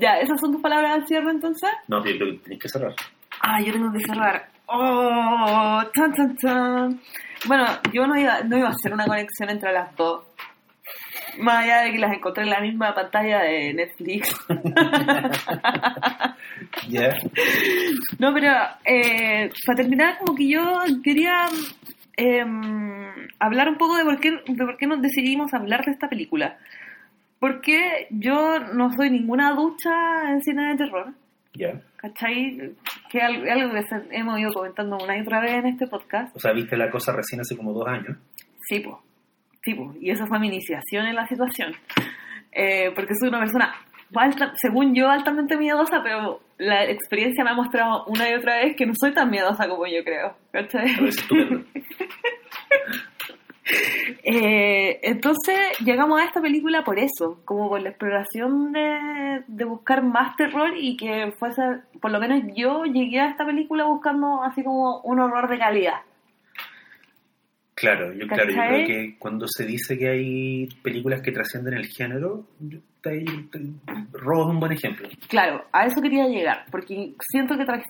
Ya, ¿esas son tus palabras al cierre entonces? No, tío, creo que que cerrar. Ah, yo tengo que cerrar. Oh, tan, tan, tan. Bueno, yo no iba, no iba a hacer una conexión entre las dos. Más allá de que las encontré en la misma pantalla de Netflix. Ya. No, pero eh, para terminar, como que yo quería em, hablar un poco de por, qué, de por qué nos decidimos hablar de esta película. Porque yo no soy ninguna ducha en cine de terror. Ya. ¿Cachai? Que al- algo que hemos ido comentando una y otra vez en este podcast. O sea, viste la cosa recién hace como dos años. Sí, po. Y esa fue mi iniciación en la situación. Eh, porque soy una persona, alta- según yo, altamente miedosa, pero la experiencia me ha mostrado una y otra vez que no soy tan miedosa como yo creo. ¿Cachai? Eh, entonces llegamos a esta película por eso, como por la exploración de, de buscar más terror y que fuese, por lo menos yo llegué a esta película buscando así como un horror de calidad. Claro, yo, claro, yo creo que cuando se dice que hay películas que trascienden el género, Robo es un buen ejemplo. Claro, a eso quería llegar, porque siento que tra-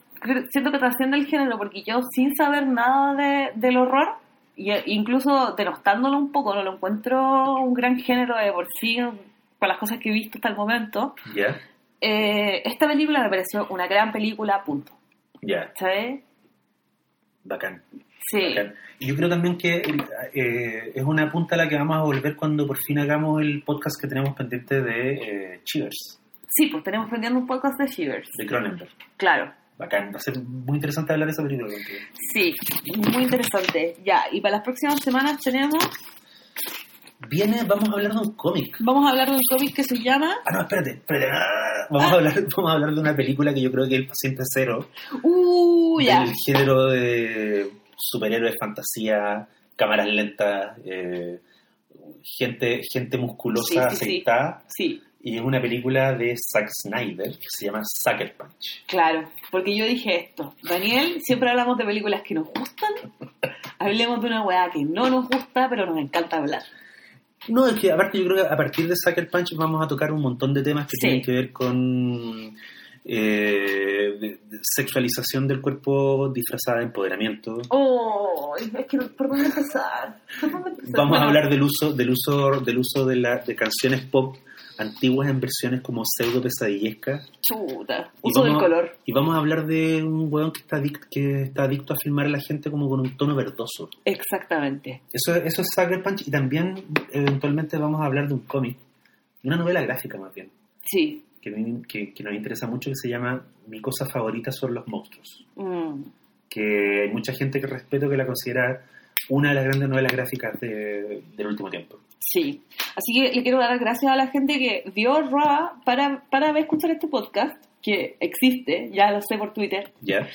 siento que trasciende el género, porque yo sin saber nada de, del horror, y e- incluso denostándolo un poco, no lo encuentro un gran género de por sí, con las cosas que he visto hasta el momento, eh, esta película me pareció una gran película, punto. Ya, ¿Sabes? bacán. Sí. Y yo creo también que eh, es una punta a la que vamos a volver cuando por fin hagamos el podcast que tenemos pendiente de eh, Chivers, sí, pues tenemos pendiente un podcast de Shivers. de Cronenberg. Claro, Bacán, va a ser muy interesante hablar de esa película sí, muy interesante. Ya, y para las próximas semanas tenemos, Viene, vamos a hablar de un cómic. vamos a hablar de un cómic que se llama... Ah, no, espérate, espérate. Ah, Vamos, a hablar, vamos a hablar de una película que yo creo que es El Paciente Cero. Uh, ya. del género de superhéroes, fantasía, cámaras lentas, eh, gente, gente musculosa, Sí, sí, sí. aceitada. Sí, Y es una película de Zack Snyder que se llama Sucker Punch. claro, porque yo dije esto. Daniel, siempre hablamos de películas que nos gustan, hablemos de una weá que no nos gusta, pero nos encanta hablar. No, es que aparte yo creo que a partir de Sucker Punch vamos a tocar un montón de temas que Sí. tienen que ver con eh, de- de sexualización del cuerpo disfrazada de empoderamiento. Oh, es que por dónde empezar. ¿Por dónde empezar? Vamos a hablar del uso del uso del uso de, la, de canciones pop antiguas en versiones como pseudo pesadillescas Chuta, Y uso del vamos- color. y vamos a hablar de un weón que está adicto, que está adicto a filmar a la gente como con un tono verdoso. Exactamente. Eso, eso es Sucker Punch y también eventualmente vamos a hablar de un cómic, de una novela gráfica más bien, Sí. Que, que, que nos interesa mucho que se llama Mi cosa favorita son los monstruos, Mm, que hay mucha gente que respeto que la considera una de las grandes novelas gráficas de- del último tiempo. Sí. Así que le quiero dar las gracias a la gente que vio Raw para, para escuchar este podcast, que existe, ya lo sé por Twitter. ¿Ya?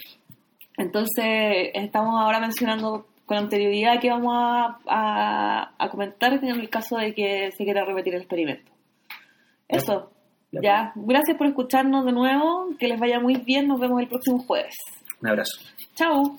Entonces, estamos ahora mencionando con anterioridad que vamos a, a- a comentar en el caso de que se quiera repetir el experimento. Eso. Ya. Gracias por escucharnos de nuevo. Que les vaya muy bien. Nos vemos el próximo jueves. Un abrazo. Chao.